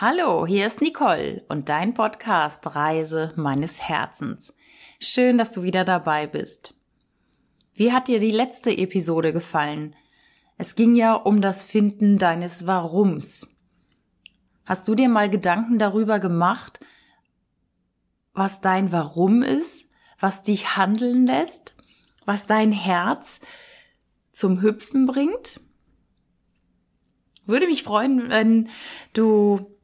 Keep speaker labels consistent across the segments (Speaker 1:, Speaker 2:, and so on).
Speaker 1: Hallo, hier ist Nicole und dein Podcast Reise meines Herzens. Schön, dass du wieder dabei bist. Wie hat dir die letzte Episode gefallen? Es ging ja um das Finden deines Warums. Hast du dir mal Gedanken darüber gemacht, was dein Warum ist, was dich handeln lässt, was dein Herz zum Hüpfen bringt? Würde mich freuen, wenn du,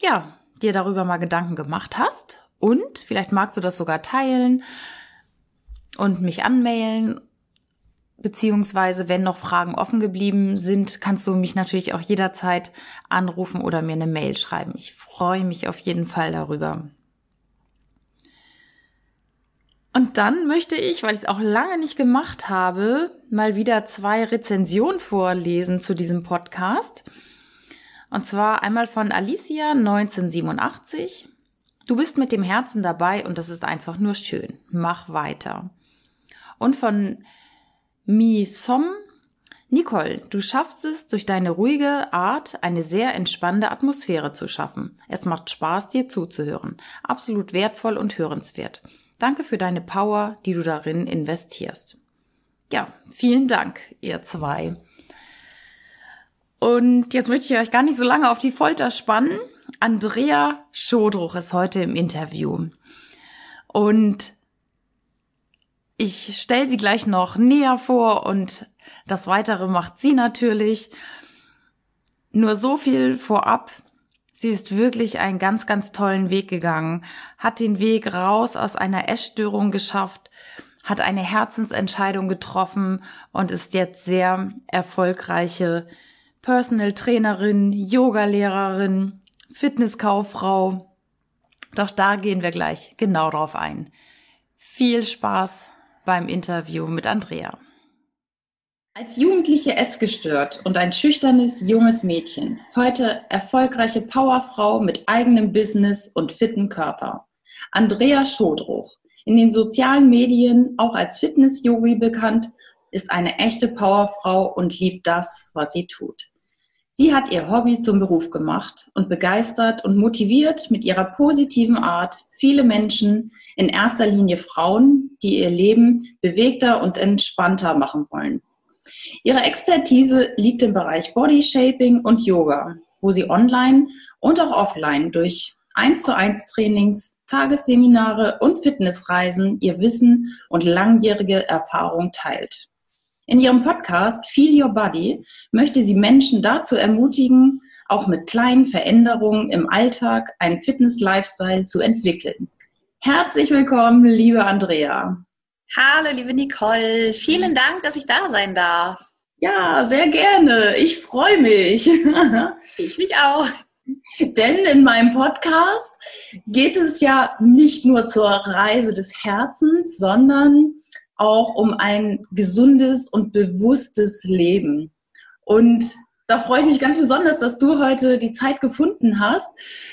Speaker 1: ja, dir darüber mal Gedanken gemacht hast und vielleicht magst du das sogar teilen und mich anmailen. Beziehungsweise, wenn noch Fragen offen geblieben sind, kannst du mich natürlich auch jederzeit anrufen oder mir eine Mail schreiben. Ich freue mich auf jeden Fall darüber. Und dann möchte ich, weil ich es auch lange nicht gemacht habe, mal wieder zwei Rezensionen vorlesen zu diesem Podcast. Und zwar einmal von Alicia 1987. Du bist mit dem Herzen dabei und das ist einfach nur schön. Mach weiter. Und von Mi Som. Nicole, du schaffst es, durch deine ruhige Art eine sehr entspannende Atmosphäre zu schaffen. Es macht Spaß, dir zuzuhören. Absolut wertvoll und hörenswert. Danke für deine Power, die du darin investierst. Ja, vielen Dank, ihr zwei. Und jetzt möchte ich euch gar nicht so lange auf die Folter spannen. Andrea Schodruch ist heute im Interview. Und ich stelle sie gleich noch näher vor und das Weitere macht sie natürlich. Nur so viel vorab. Sie ist wirklich einen ganz, ganz tollen Weg gegangen, hat den Weg raus aus einer Essstörung geschafft, hat eine Herzensentscheidung getroffen und ist jetzt sehr erfolgreiche Personal Trainerin, Yogalehrerin, Fitnesskauffrau. Doch da gehen wir gleich genau drauf ein. Viel Spaß beim Interview mit Andrea.
Speaker 2: Als Jugendliche essgestört und ein schüchternes junges Mädchen, heute erfolgreiche Powerfrau mit eigenem Business und fitten Körper. Andrea Schodruch, in den sozialen Medien auch als Fitness-Yogi bekannt, ist eine echte Powerfrau und liebt das, was sie tut. Sie hat ihr Hobby zum Beruf gemacht und begeistert und motiviert mit ihrer positiven Art viele Menschen, in erster Linie Frauen, die ihr Leben bewegter und entspannter machen wollen. Ihre Expertise liegt im Bereich Body Shaping und Yoga, wo sie online und auch offline durch 1 zu 1 Trainings, Tagesseminare und Fitnessreisen ihr Wissen und langjährige Erfahrung teilt. In ihrem Podcast Feel Your Body möchte sie Menschen dazu ermutigen, auch mit kleinen Veränderungen im Alltag einen Fitness-Lifestyle zu entwickeln. Herzlich willkommen, liebe Andrea.
Speaker 3: Hallo, liebe Nicole. Vielen Dank, dass ich da sein darf.
Speaker 2: Ja, sehr gerne. Ich freue mich.
Speaker 3: Ich mich auch.
Speaker 2: Denn in meinem Podcast geht es ja nicht nur zur Reise des Herzens, sondern auch um ein gesundes und bewusstes Leben. Und da freue ich mich ganz besonders, dass du heute die Zeit gefunden hast.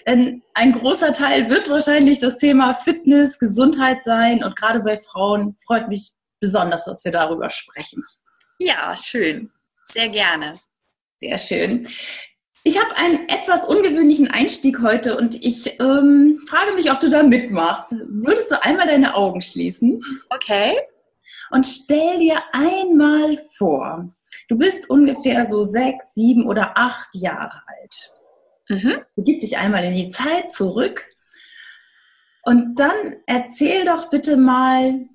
Speaker 2: Denn ein großer Teil wird wahrscheinlich das Thema Fitness, Gesundheit sein. Und gerade bei Frauen freut mich besonders, dass wir darüber sprechen.
Speaker 3: Ja, schön. Sehr gerne.
Speaker 2: Sehr schön. Ich habe einen etwas ungewöhnlichen Einstieg heute und ich ähm, frage mich, ob du da mitmachst. Würdest du einmal deine Augen schließen?
Speaker 3: Okay.
Speaker 2: Und stell dir einmal vor, Du bist ungefähr so sechs, sieben oder acht Jahre alt. Mhm. Begib dich einmal in die Zeit zurück und dann erzähl doch bitte mal,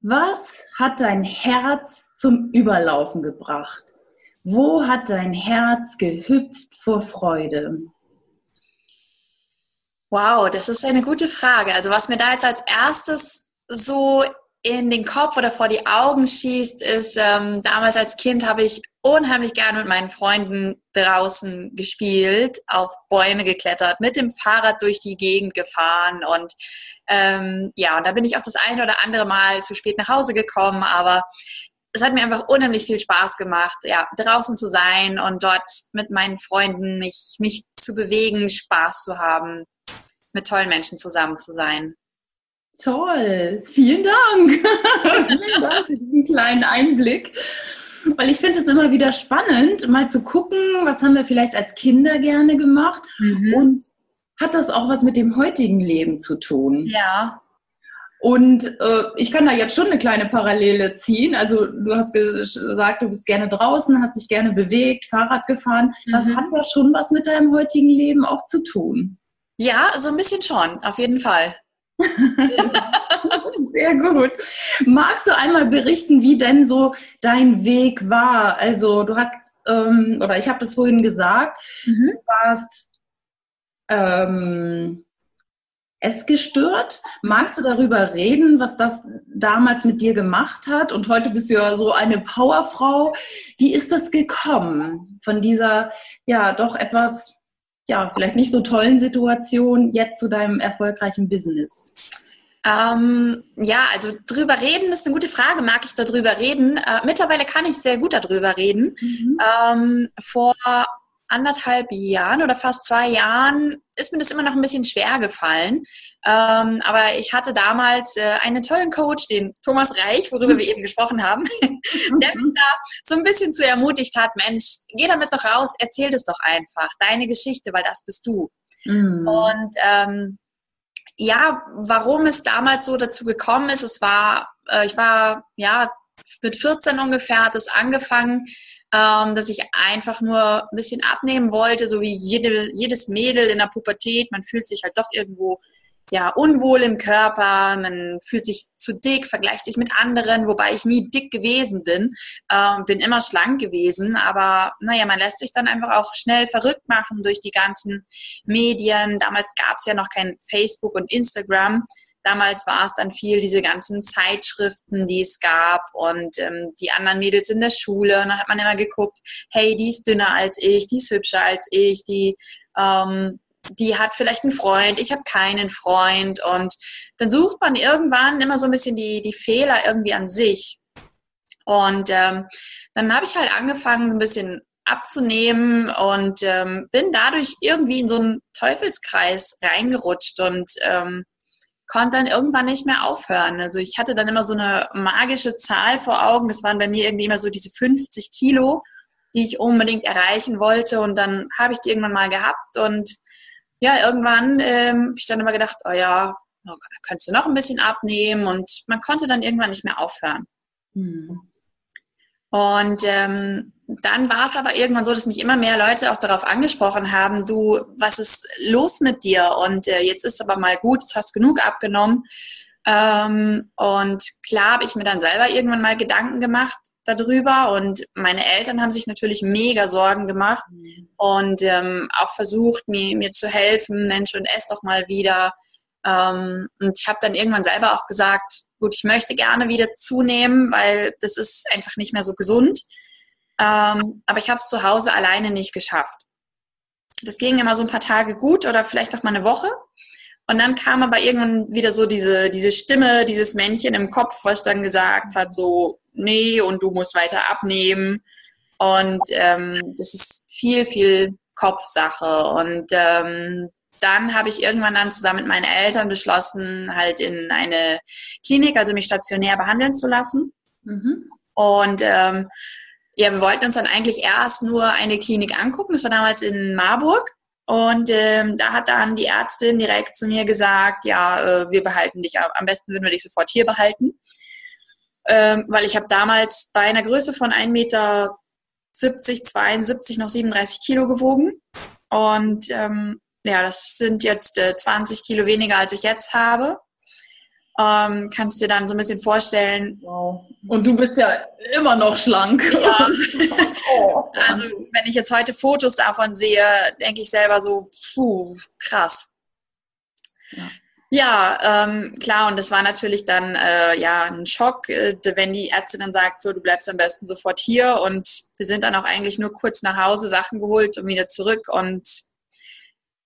Speaker 2: was hat dein Herz zum Überlaufen gebracht? Wo hat dein Herz gehüpft vor Freude?
Speaker 3: Wow, das ist eine gute Frage. Also was mir da jetzt als erstes so in den Kopf oder vor die Augen schießt, ist, ähm, damals als Kind habe ich unheimlich gerne mit meinen Freunden draußen gespielt, auf Bäume geklettert, mit dem Fahrrad durch die Gegend gefahren und ähm, ja, und da bin ich auch das eine oder andere Mal zu spät nach Hause gekommen, aber es hat mir einfach unheimlich viel Spaß gemacht, ja, draußen zu sein und dort mit meinen Freunden mich, mich zu bewegen, Spaß zu haben, mit tollen Menschen zusammen zu sein.
Speaker 2: Toll, vielen Dank. vielen Dank für diesen kleinen Einblick. weil ich finde es immer wieder spannend, mal zu gucken, was haben wir vielleicht als Kinder gerne gemacht mhm. und hat das auch was mit dem heutigen Leben zu tun?
Speaker 3: Ja.
Speaker 2: Und äh, ich kann da jetzt schon eine kleine Parallele ziehen. Also du hast gesagt, du bist gerne draußen, hast dich gerne bewegt, Fahrrad gefahren. Das mhm. hat ja schon was mit deinem heutigen Leben auch zu tun.
Speaker 3: Ja, so ein bisschen schon, auf jeden Fall.
Speaker 2: Sehr gut. Magst du einmal berichten, wie denn so dein Weg war? Also du hast, ähm, oder ich habe das vorhin gesagt, mhm. du warst ähm, es gestört. Magst du darüber reden, was das damals mit dir gemacht hat? Und heute bist du ja so eine Powerfrau. Wie ist das gekommen von dieser, ja, doch etwas, ja, vielleicht nicht so tollen Situation jetzt zu deinem erfolgreichen Business?
Speaker 3: Ähm, ja, also drüber reden ist eine gute Frage. Mag ich darüber reden? Äh, mittlerweile kann ich sehr gut darüber reden. Mhm. Ähm, vor anderthalb Jahren oder fast zwei Jahren ist mir das immer noch ein bisschen schwer gefallen. Ähm, aber ich hatte damals äh, einen tollen Coach, den Thomas Reich, worüber wir eben gesprochen haben, der mich da so ein bisschen zu ermutigt hat, Mensch, geh damit doch raus, erzähl das doch einfach, deine Geschichte, weil das bist du. Mhm. Und ähm, ja, warum es damals so dazu gekommen ist, es war, äh, ich war ja mit 14 ungefähr hat es angefangen, ähm, dass ich einfach nur ein bisschen abnehmen wollte, so wie jede, jedes Mädel in der Pubertät. Man fühlt sich halt doch irgendwo ja, unwohl im Körper, man fühlt sich zu dick, vergleicht sich mit anderen, wobei ich nie dick gewesen bin, ähm, bin immer schlank gewesen, aber naja, man lässt sich dann einfach auch schnell verrückt machen durch die ganzen Medien. Damals gab es ja noch kein Facebook und Instagram. Damals war es dann viel diese ganzen Zeitschriften, die es gab und ähm, die anderen Mädels in der Schule. Und dann hat man immer geguckt, hey, die ist dünner als ich, die ist hübscher als ich, die, ähm, die hat vielleicht einen Freund, ich habe keinen Freund. Und dann sucht man irgendwann immer so ein bisschen die, die Fehler irgendwie an sich. Und ähm, dann habe ich halt angefangen, ein bisschen abzunehmen und ähm, bin dadurch irgendwie in so einen Teufelskreis reingerutscht und ähm, konnte dann irgendwann nicht mehr aufhören. Also ich hatte dann immer so eine magische Zahl vor Augen. Das waren bei mir irgendwie immer so diese 50 Kilo, die ich unbedingt erreichen wollte. Und dann habe ich die irgendwann mal gehabt. Und ja, irgendwann ähm, habe ich dann immer gedacht, oh ja, kannst du noch ein bisschen abnehmen. Und man konnte dann irgendwann nicht mehr aufhören. Hm. Und ähm, dann war es aber irgendwann so, dass mich immer mehr Leute auch darauf angesprochen haben, du, was ist los mit dir? Und äh, jetzt ist aber mal gut, jetzt hast genug abgenommen. Ähm, und klar habe ich mir dann selber irgendwann mal Gedanken gemacht darüber und meine Eltern haben sich natürlich mega Sorgen gemacht mhm. und ähm, auch versucht, mir, mir zu helfen, Mensch, und ess doch mal wieder. Ähm, und ich habe dann irgendwann selber auch gesagt, gut, ich möchte gerne wieder zunehmen, weil das ist einfach nicht mehr so gesund. Ähm, aber ich habe es zu Hause alleine nicht geschafft. Das ging immer so ein paar Tage gut oder vielleicht auch mal eine Woche. Und dann kam aber irgendwann wieder so diese, diese Stimme, dieses Männchen im Kopf, was dann gesagt hat, so, nee, und du musst weiter abnehmen. Und ähm, das ist viel, viel Kopfsache. Und ähm, dann habe ich irgendwann dann zusammen mit meinen Eltern beschlossen, halt in eine Klinik, also mich stationär behandeln zu lassen. Mhm. Und ähm, ja, wir wollten uns dann eigentlich erst nur eine Klinik angucken. Das war damals in Marburg. Und ähm, da hat dann die Ärztin direkt zu mir gesagt, ja, äh, wir behalten dich, am besten würden wir dich sofort hier behalten. Ähm, weil ich habe damals bei einer Größe von 1,70 Meter 72 noch 37 Kilo gewogen. Und ähm, ja, das sind jetzt äh, 20 Kilo weniger, als ich jetzt habe. Ähm, kannst dir dann so ein bisschen vorstellen.
Speaker 2: Wow. Und du bist ja immer noch schlank.
Speaker 3: Ja. oh. Also wenn ich jetzt heute Fotos davon sehe, denke ich selber so, puh, krass. Ja. Ja, ähm, klar, und das war natürlich dann äh, ja ein Schock, äh, wenn die Ärztin dann sagt, so du bleibst am besten sofort hier und wir sind dann auch eigentlich nur kurz nach Hause, Sachen geholt und wieder zurück und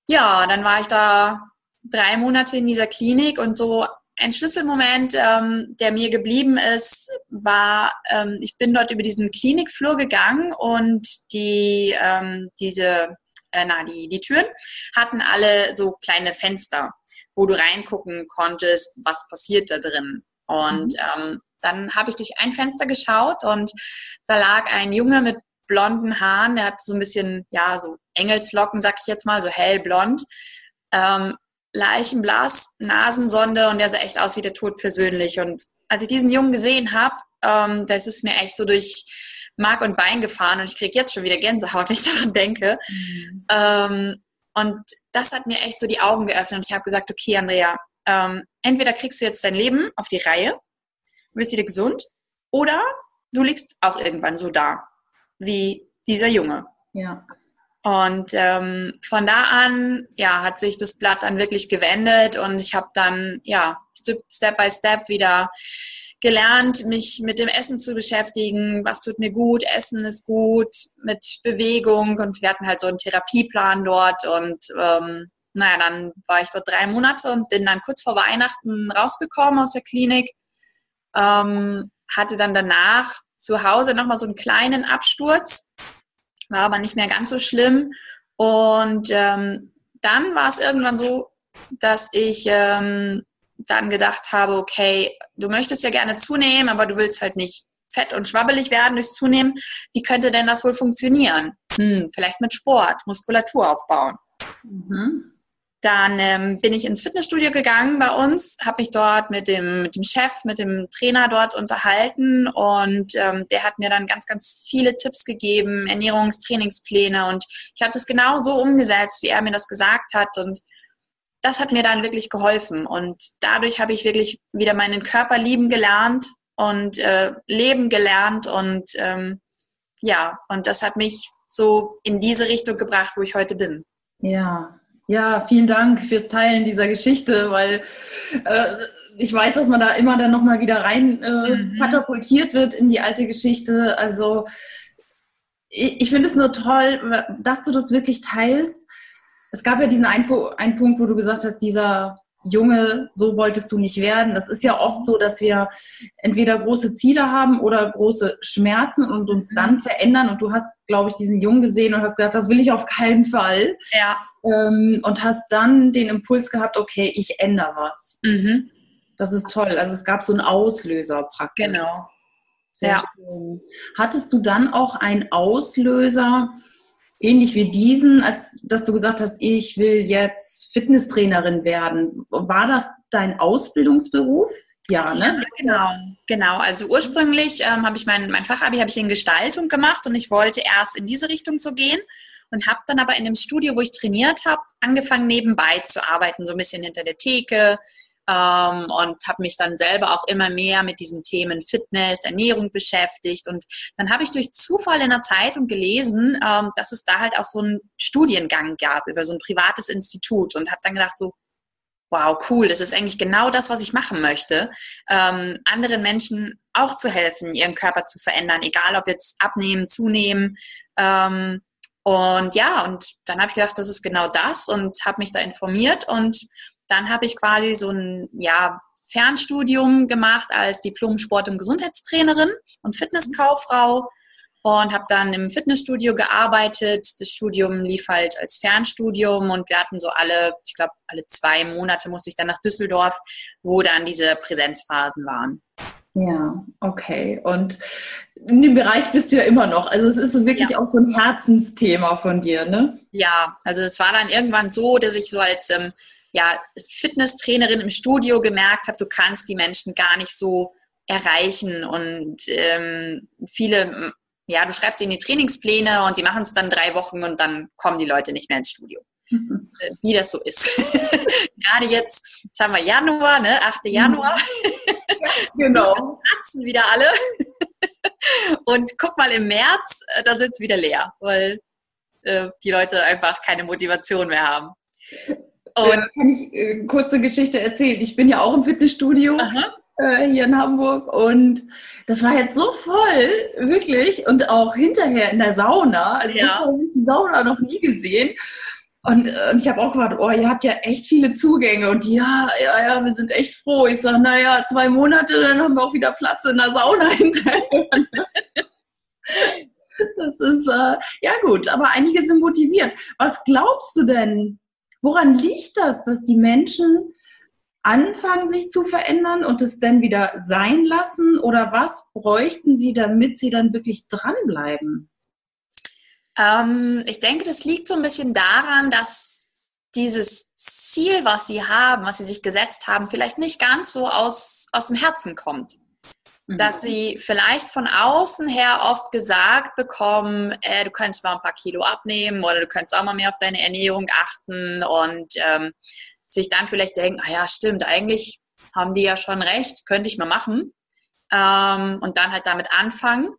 Speaker 3: ja, dann war ich da drei Monate in dieser Klinik und so ein Schlüsselmoment, ähm, der mir geblieben ist, war, ähm, ich bin dort über diesen Klinikflur gegangen und die, ähm, diese, äh, na, die, die Türen hatten alle so kleine Fenster, wo du reingucken konntest, was passiert da drin. Und mhm. ähm, dann habe ich durch ein Fenster geschaut und da lag ein Junge mit blonden Haaren, der hat so ein bisschen, ja, so Engelslocken, sag ich jetzt mal, so hellblond. Ähm, Leichenblass, Nasensonde und der sah echt aus wie der Tod persönlich. Und als ich diesen Jungen gesehen habe, ähm, das ist mir echt so durch Mark und Bein gefahren und ich kriege jetzt schon wieder Gänsehaut, wenn ich daran denke. Mhm. Ähm, und das hat mir echt so die Augen geöffnet und ich habe gesagt, okay, Andrea, ähm, entweder kriegst du jetzt dein Leben auf die Reihe, wirst wieder gesund, oder du liegst auch irgendwann so da, wie dieser Junge.
Speaker 2: Ja.
Speaker 3: Und ähm, von da an, ja, hat sich das Blatt dann wirklich gewendet und ich habe dann, ja, Step by Step wieder gelernt, mich mit dem Essen zu beschäftigen, was tut mir gut, Essen ist gut, mit Bewegung und wir hatten halt so einen Therapieplan dort und ähm, naja, dann war ich dort drei Monate und bin dann kurz vor Weihnachten rausgekommen aus der Klinik, ähm, hatte dann danach zu Hause nochmal so einen kleinen Absturz, war aber nicht mehr ganz so schlimm und ähm, dann war es irgendwann so, dass ich ähm, dann gedacht habe, okay, du möchtest ja gerne zunehmen, aber du willst halt nicht fett und schwabbelig werden durchs Zunehmen. Wie könnte denn das wohl funktionieren? Hm, vielleicht mit Sport, Muskulatur aufbauen. Mhm. Dann ähm, bin ich ins Fitnessstudio gegangen bei uns, habe mich dort mit dem, mit dem Chef, mit dem Trainer dort unterhalten und ähm, der hat mir dann ganz, ganz viele Tipps gegeben, Ernährungstrainingspläne und ich habe das genau so umgesetzt, wie er mir das gesagt hat und das hat mir dann wirklich geholfen. Und dadurch habe ich wirklich wieder meinen Körper lieben gelernt und äh, leben gelernt. Und ähm, ja, und das hat mich so in diese Richtung gebracht, wo ich heute bin.
Speaker 2: Ja, ja, vielen Dank fürs Teilen dieser Geschichte, weil äh, ich weiß, dass man da immer dann nochmal wieder rein äh, mhm. katapultiert wird in die alte Geschichte. Also ich, ich finde es nur toll, dass du das wirklich teilst es gab ja diesen einen, einen Punkt, wo du gesagt hast, dieser Junge, so wolltest du nicht werden. Das ist ja oft so, dass wir entweder große Ziele haben oder große Schmerzen und uns mhm. dann verändern. Und du hast, glaube ich, diesen Jungen gesehen und hast gesagt, das will ich auf keinen Fall.
Speaker 3: Ja.
Speaker 2: Ähm, und hast dann den Impuls gehabt, okay, ich ändere was. Mhm. Das ist toll. Also es gab so einen Auslöser praktisch.
Speaker 3: Genau.
Speaker 2: Sehr ja. schön. Hattest du dann auch einen Auslöser, ähnlich wie diesen, als dass du gesagt hast, ich will jetzt Fitnesstrainerin werden. War das dein Ausbildungsberuf?
Speaker 3: Ja, ne? Ja, genau, genau. Also ursprünglich ähm, habe ich mein, mein Fachabi habe ich in Gestaltung gemacht und ich wollte erst in diese Richtung so gehen und habe dann aber in dem Studio, wo ich trainiert habe, angefangen nebenbei zu arbeiten, so ein bisschen hinter der Theke, ähm, und habe mich dann selber auch immer mehr mit diesen Themen Fitness, Ernährung beschäftigt. Und dann habe ich durch Zufall in der Zeitung gelesen, ähm, dass es da halt auch so einen Studiengang gab über so ein privates Institut und habe dann gedacht so, wow, cool, das ist eigentlich genau das, was ich machen möchte, ähm, anderen Menschen auch zu helfen, ihren Körper zu verändern, egal ob jetzt abnehmen, zunehmen. Ähm, und ja, und dann habe ich gedacht, das ist genau das und habe mich da informiert und dann habe ich quasi so ein ja, Fernstudium gemacht als Diplom-Sport- und Gesundheitstrainerin und Fitnesskauffrau und habe dann im Fitnessstudio gearbeitet. Das Studium lief halt als Fernstudium und wir hatten so alle, ich glaube, alle zwei Monate musste ich dann nach Düsseldorf, wo dann diese Präsenzphasen waren.
Speaker 2: Ja, okay. Und in dem Bereich bist du ja immer noch. Also es ist so wirklich ja. auch so ein Herzensthema von dir, ne?
Speaker 3: Ja, also es war dann irgendwann so, dass ich so als ähm, ja, Fitnesstrainerin im Studio gemerkt habe, du kannst die Menschen gar nicht so erreichen und ähm, viele, ja, du schreibst ihnen die Trainingspläne und sie machen es dann drei Wochen und dann kommen die Leute nicht mehr ins Studio. Mhm. Wie das so ist. Gerade jetzt, jetzt haben wir Januar, ne? 8. Mhm. Januar. genau. platzen wieder alle. und guck mal im März, äh, da sind es wieder leer, weil äh, die Leute einfach keine Motivation mehr haben.
Speaker 2: Und äh, kann ich äh, kurze Geschichte erzählen? Ich bin ja auch im Fitnessstudio äh, hier in Hamburg und das war jetzt so voll, wirklich. Und auch hinterher in der Sauna. Also ja. so voll habe ich die Sauna noch nie gesehen. Und, äh, und ich habe auch gedacht, oh, ihr habt ja echt viele Zugänge. Und ja, ja, ja, wir sind echt froh. Ich sage, naja, zwei Monate, dann haben wir auch wieder Platz in der Sauna hinterher. das ist, äh, ja gut, aber einige sind motiviert. Was glaubst du denn, Woran liegt das, dass die Menschen anfangen, sich zu verändern und es dann wieder sein lassen? Oder was bräuchten Sie, damit Sie dann wirklich dranbleiben?
Speaker 3: Ähm, ich denke, das liegt so ein bisschen daran, dass dieses Ziel, was Sie haben, was Sie sich gesetzt haben, vielleicht nicht ganz so aus, aus dem Herzen kommt. Mhm. Dass Sie vielleicht von außen her oft gesagt bekommen, äh, du könntest mal ein paar Kilo abnehmen oder du könntest auch mal mehr auf deine Ernährung achten und ähm, sich dann vielleicht denken, ah ja, stimmt, eigentlich haben die ja schon recht, könnte ich mal machen. Ähm, und dann halt damit anfangen.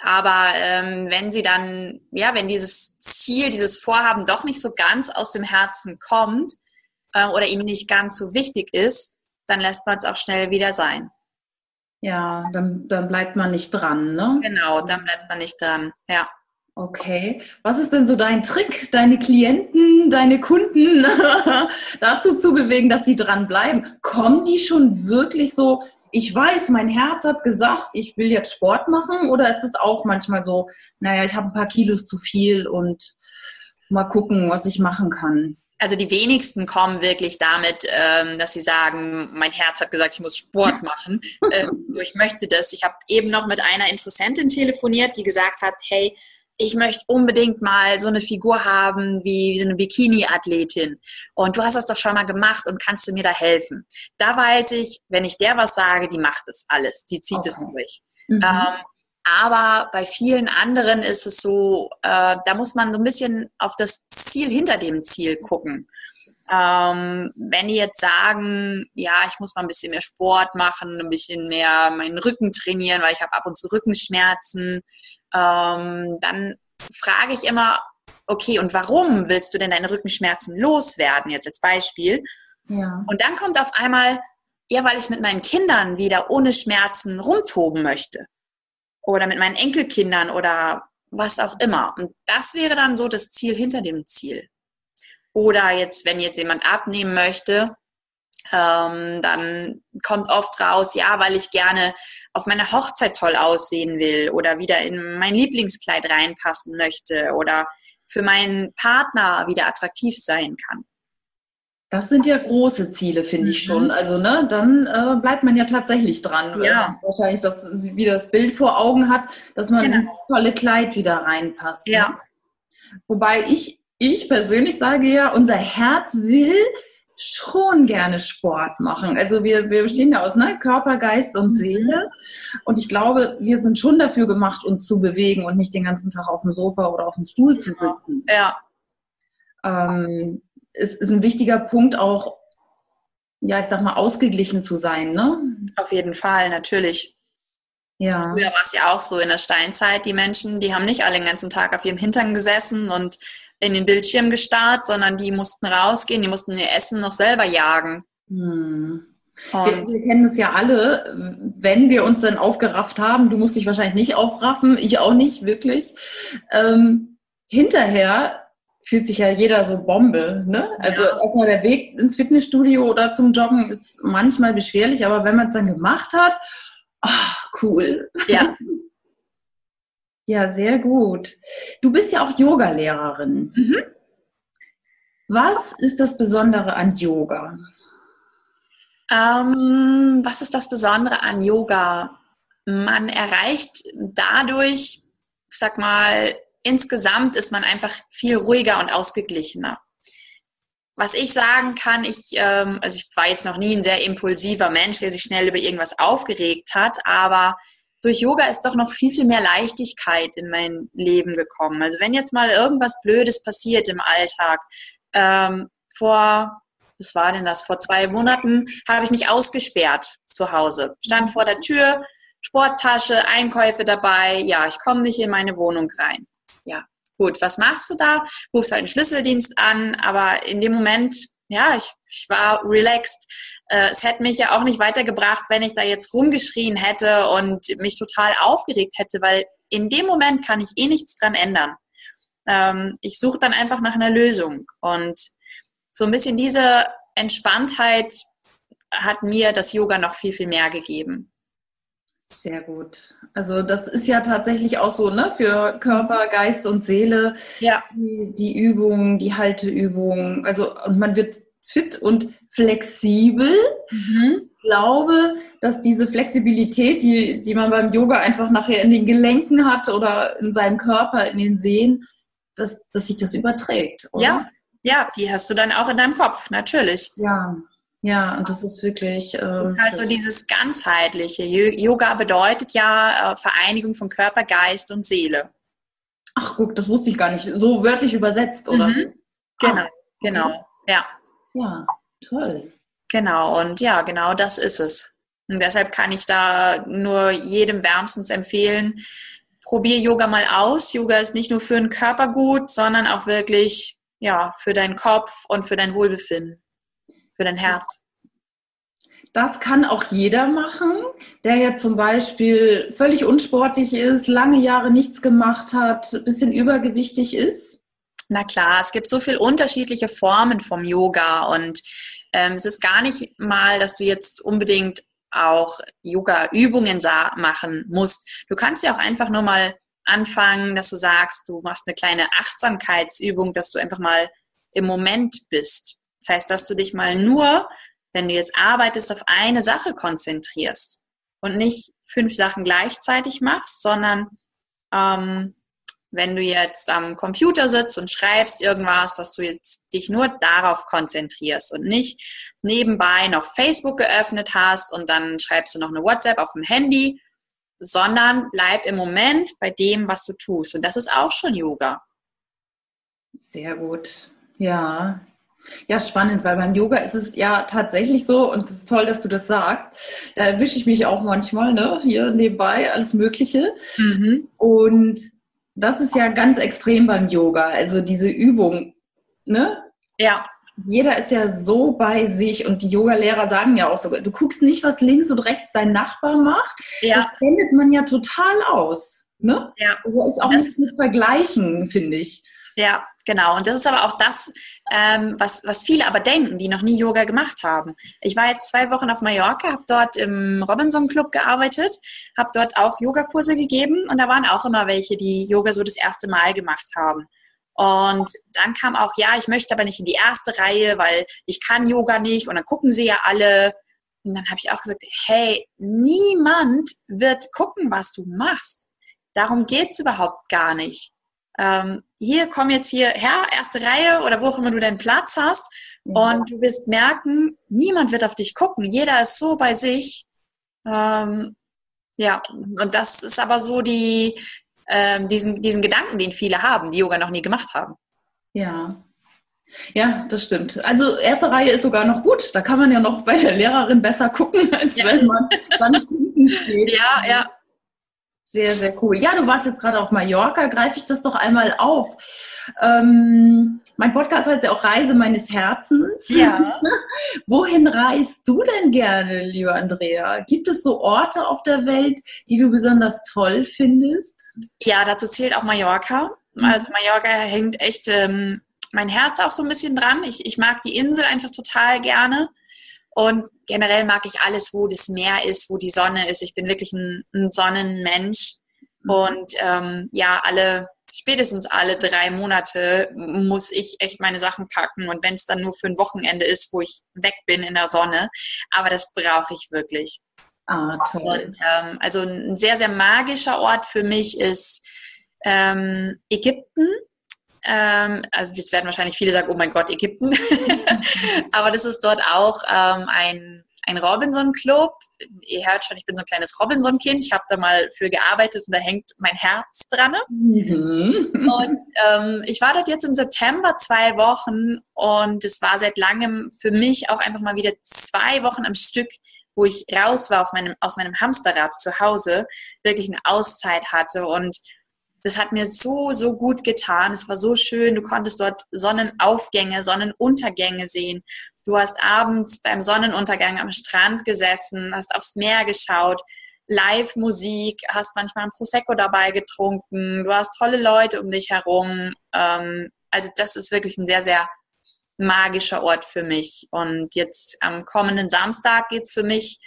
Speaker 3: Aber ähm, wenn sie dann, ja, wenn dieses Ziel, dieses Vorhaben doch nicht so ganz aus dem Herzen kommt äh, oder ihnen nicht ganz so wichtig ist, dann lässt man es auch schnell wieder sein.
Speaker 2: Ja, dann, dann bleibt man nicht dran, ne?
Speaker 3: Genau, dann bleibt man nicht dran, ja.
Speaker 2: Okay. Was ist denn so dein Trick, deine Klienten, deine Kunden dazu zu bewegen, dass sie dranbleiben? Kommen die schon wirklich so, ich weiß, mein Herz hat gesagt, ich will jetzt Sport machen? Oder ist es auch manchmal so, naja, ich habe ein paar Kilos zu viel und mal gucken, was ich machen kann?
Speaker 3: Also die wenigsten kommen wirklich damit, ähm, dass sie sagen, mein Herz hat gesagt, ich muss Sport machen. Ähm, ich möchte das. Ich habe eben noch mit einer Interessentin telefoniert, die gesagt hat, hey, ich möchte unbedingt mal so eine Figur haben wie, wie so eine Bikini-Athletin. Und du hast das doch schon mal gemacht und kannst du mir da helfen? Da weiß ich, wenn ich der was sage, die macht das alles, die zieht es okay. durch. Mhm. Ähm, aber bei vielen anderen ist es so, äh, da muss man so ein bisschen auf das Ziel hinter dem Ziel gucken. Ähm, wenn die jetzt sagen, ja, ich muss mal ein bisschen mehr Sport machen, ein bisschen mehr meinen Rücken trainieren, weil ich habe ab und zu Rückenschmerzen, ähm, dann frage ich immer, okay, und warum willst du denn deine Rückenschmerzen loswerden, jetzt als Beispiel? Ja. Und dann kommt auf einmal, ja, weil ich mit meinen Kindern wieder ohne Schmerzen rumtoben möchte. Oder mit meinen Enkelkindern oder was auch immer. Und das wäre dann so das Ziel hinter dem Ziel. Oder jetzt, wenn jetzt jemand abnehmen möchte, ähm, dann kommt oft raus, ja, weil ich gerne auf meiner Hochzeit toll aussehen will oder wieder in mein Lieblingskleid reinpassen möchte oder für meinen Partner wieder attraktiv sein kann.
Speaker 2: Das sind ja große Ziele, finde ich schon. Mhm. Also, ne, dann äh, bleibt man ja tatsächlich dran. Ja. Wahrscheinlich, dass sie wieder das Bild vor Augen hat, dass man genau. in das tolle Kleid wieder reinpasst.
Speaker 3: Ne? Ja.
Speaker 2: Wobei ich, ich persönlich sage ja, unser Herz will, schon gerne Sport machen. Also wir, wir bestehen ja aus ne? Körper, Geist und Seele. Und ich glaube, wir sind schon dafür gemacht, uns zu bewegen und nicht den ganzen Tag auf dem Sofa oder auf dem Stuhl zu genau. sitzen.
Speaker 3: Ja.
Speaker 2: Ähm, es ist ein wichtiger Punkt auch, ja, ich sag mal, ausgeglichen zu sein, ne?
Speaker 3: Auf jeden Fall, natürlich. Ja. Früher war es ja auch so in der Steinzeit, die Menschen, die haben nicht alle den ganzen Tag auf ihrem Hintern gesessen und in den Bildschirm gestarrt, sondern die mussten rausgehen, die mussten ihr Essen noch selber jagen.
Speaker 2: Hm. Wir, wir, kennen es ja alle, wenn wir uns dann aufgerafft haben, du musst dich wahrscheinlich nicht aufraffen, ich auch nicht, wirklich. Ähm, hinterher fühlt sich ja jeder so Bombe. Ne? Also ja. erstmal der Weg ins Fitnessstudio oder zum Joggen ist manchmal beschwerlich, aber wenn man es dann gemacht hat, ach, cool.
Speaker 3: Ja,
Speaker 2: Ja, sehr gut. Du bist ja auch Yogalehrerin. Mhm. Was ist das Besondere an Yoga?
Speaker 3: Ähm, was ist das Besondere an Yoga? Man erreicht dadurch, ich sag mal, insgesamt ist man einfach viel ruhiger und ausgeglichener. Was ich sagen kann, ich, ähm, also ich war jetzt noch nie ein sehr impulsiver Mensch, der sich schnell über irgendwas aufgeregt hat, aber durch Yoga ist doch noch viel, viel mehr Leichtigkeit in mein Leben gekommen. Also wenn jetzt mal irgendwas Blödes passiert im Alltag, ähm, vor, was war denn das, vor zwei Monaten habe ich mich ausgesperrt zu Hause. Stand vor der Tür, Sporttasche, Einkäufe dabei, ja, ich komme nicht in meine Wohnung rein. Ja, gut, was machst du da? Rufst halt einen Schlüsseldienst an, aber in dem Moment, ja, ich, ich war relaxed äh, es hätte mich ja auch nicht weitergebracht, wenn ich da jetzt rumgeschrien hätte und mich total aufgeregt hätte, weil in dem Moment kann ich eh nichts dran ändern. Ähm, ich suche dann einfach nach einer Lösung. Und so ein bisschen diese Entspanntheit hat mir das Yoga noch viel, viel mehr gegeben.
Speaker 2: Sehr gut. Also das ist ja tatsächlich auch so, ne, für Körper, Geist und Seele.
Speaker 3: Ja.
Speaker 2: Die, die Übung, die Halteübung. Also und man wird fit und flexibel. Mhm. Ich glaube, dass diese Flexibilität, die, die man beim Yoga einfach nachher in den Gelenken hat oder in seinem Körper, in den Sehnen, dass, dass sich das überträgt.
Speaker 3: Oder? Ja, ja, die hast du dann auch in deinem Kopf, natürlich.
Speaker 2: Ja, ja, und das ist wirklich. Äh,
Speaker 3: das ist halt so dieses ganzheitliche. Yoga bedeutet ja äh, Vereinigung von Körper, Geist und Seele.
Speaker 2: Ach, guck, das wusste ich gar nicht. So wörtlich übersetzt, oder? Mhm.
Speaker 3: Genau, ah, genau, okay. ja.
Speaker 2: Ja, toll.
Speaker 3: Genau, und ja, genau das ist es. Und deshalb kann ich da nur jedem wärmstens empfehlen, probier Yoga mal aus. Yoga ist nicht nur für den Körper gut, sondern auch wirklich ja, für deinen Kopf und für dein Wohlbefinden, für dein Herz.
Speaker 2: Das kann auch jeder machen, der ja zum Beispiel völlig unsportlich ist, lange Jahre nichts gemacht hat, ein bisschen übergewichtig ist.
Speaker 3: Na klar, es gibt so viele unterschiedliche Formen vom Yoga und ähm, es ist gar nicht mal, dass du jetzt unbedingt auch Yoga-Übungen machen musst. Du kannst ja auch einfach nur mal anfangen, dass du sagst, du machst eine kleine Achtsamkeitsübung, dass du einfach mal im Moment bist. Das heißt, dass du dich mal nur, wenn du jetzt arbeitest, auf eine Sache konzentrierst und nicht fünf Sachen gleichzeitig machst, sondern ähm, wenn du jetzt am Computer sitzt und schreibst irgendwas, dass du jetzt dich nur darauf konzentrierst und nicht nebenbei noch Facebook geöffnet hast und dann schreibst du noch eine WhatsApp auf dem Handy sondern bleib im Moment bei dem, was du tust. Und das ist auch schon Yoga.
Speaker 2: Sehr gut. Ja. Ja, spannend, weil beim Yoga ist es ja tatsächlich so, und es ist toll, dass du das sagst. Da erwische ich mich auch manchmal, ne? Hier nebenbei, alles Mögliche. Mhm. Und das ist ja ganz extrem beim Yoga. Also diese Übung, ne?
Speaker 3: Ja
Speaker 2: jeder ist ja so bei sich und die Yoga-Lehrer sagen ja auch so, du guckst nicht, was links und rechts dein Nachbar macht. Ja. Das blendet man ja total aus. Ne?
Speaker 3: Ja.
Speaker 2: Also ist auch das nicht zu vergleichen, finde ich.
Speaker 3: Ja, genau. Und das ist aber auch das, ähm, was, was viele aber denken, die noch nie Yoga gemacht haben. Ich war jetzt zwei Wochen auf Mallorca, habe dort im Robinson Club gearbeitet, habe dort auch Yogakurse gegeben und da waren auch immer welche, die Yoga so das erste Mal gemacht haben. Und dann kam auch, ja, ich möchte aber nicht in die erste Reihe, weil ich kann Yoga nicht und dann gucken sie ja alle. Und dann habe ich auch gesagt, hey, niemand wird gucken, was du machst. Darum geht's überhaupt gar nicht. Ähm, hier, komm jetzt hierher, erste Reihe oder wo auch immer du deinen Platz hast. Mhm. Und du wirst merken, niemand wird auf dich gucken. Jeder ist so bei sich. Ähm, ja, und das ist aber so die, ähm, diesen, diesen Gedanken, den viele haben, die Yoga noch nie gemacht haben.
Speaker 2: Ja. Ja, das stimmt. Also erste Reihe ist sogar noch gut. Da kann man ja noch bei der Lehrerin besser gucken, als ja. wenn man ganz hinten steht.
Speaker 3: Ja, ja.
Speaker 2: Sehr, sehr cool. Ja, du warst jetzt gerade auf Mallorca. Greife ich das doch einmal auf. Ähm, mein Podcast heißt ja auch Reise meines Herzens.
Speaker 3: Ja.
Speaker 2: Wohin reist du denn gerne, liebe Andrea? Gibt es so Orte auf der Welt, die du besonders toll findest?
Speaker 3: Ja, dazu zählt auch Mallorca. Mhm. Also Mallorca hängt echt ähm, mein Herz auch so ein bisschen dran. Ich, ich mag die Insel einfach total gerne. Und generell mag ich alles, wo das Meer ist, wo die Sonne ist. Ich bin wirklich ein, ein Sonnenmensch. Mhm. Und ähm, ja, alle, spätestens alle drei Monate muss ich echt meine Sachen packen. Und wenn es dann nur für ein Wochenende ist, wo ich weg bin in der Sonne, aber das brauche ich wirklich.
Speaker 2: Ah, toll.
Speaker 3: Und, ähm, also ein sehr, sehr magischer Ort für mich ist ähm, Ägypten. Ähm, also jetzt werden wahrscheinlich viele sagen, oh mein Gott, Ägypten. Aber das ist dort auch ähm, ein, ein Robinson-Club. Ihr hört schon, ich bin so ein kleines Robinson-Kind. Ich habe da mal für gearbeitet und da hängt mein Herz dran. Mhm. Und ähm, ich war dort jetzt im September zwei Wochen und es war seit langem für mich auch einfach mal wieder zwei Wochen am Stück wo ich raus war auf meinem, aus meinem Hamsterrad zu Hause, wirklich eine Auszeit hatte und das hat mir so, so gut getan. Es war so schön. Du konntest dort Sonnenaufgänge, Sonnenuntergänge sehen. Du hast abends beim Sonnenuntergang am Strand gesessen, hast aufs Meer geschaut, Live-Musik, hast manchmal ein Prosecco dabei getrunken. Du hast tolle Leute um dich herum. Ähm, also das ist wirklich ein sehr, sehr magischer Ort für mich. Und jetzt am kommenden Samstag geht's für mich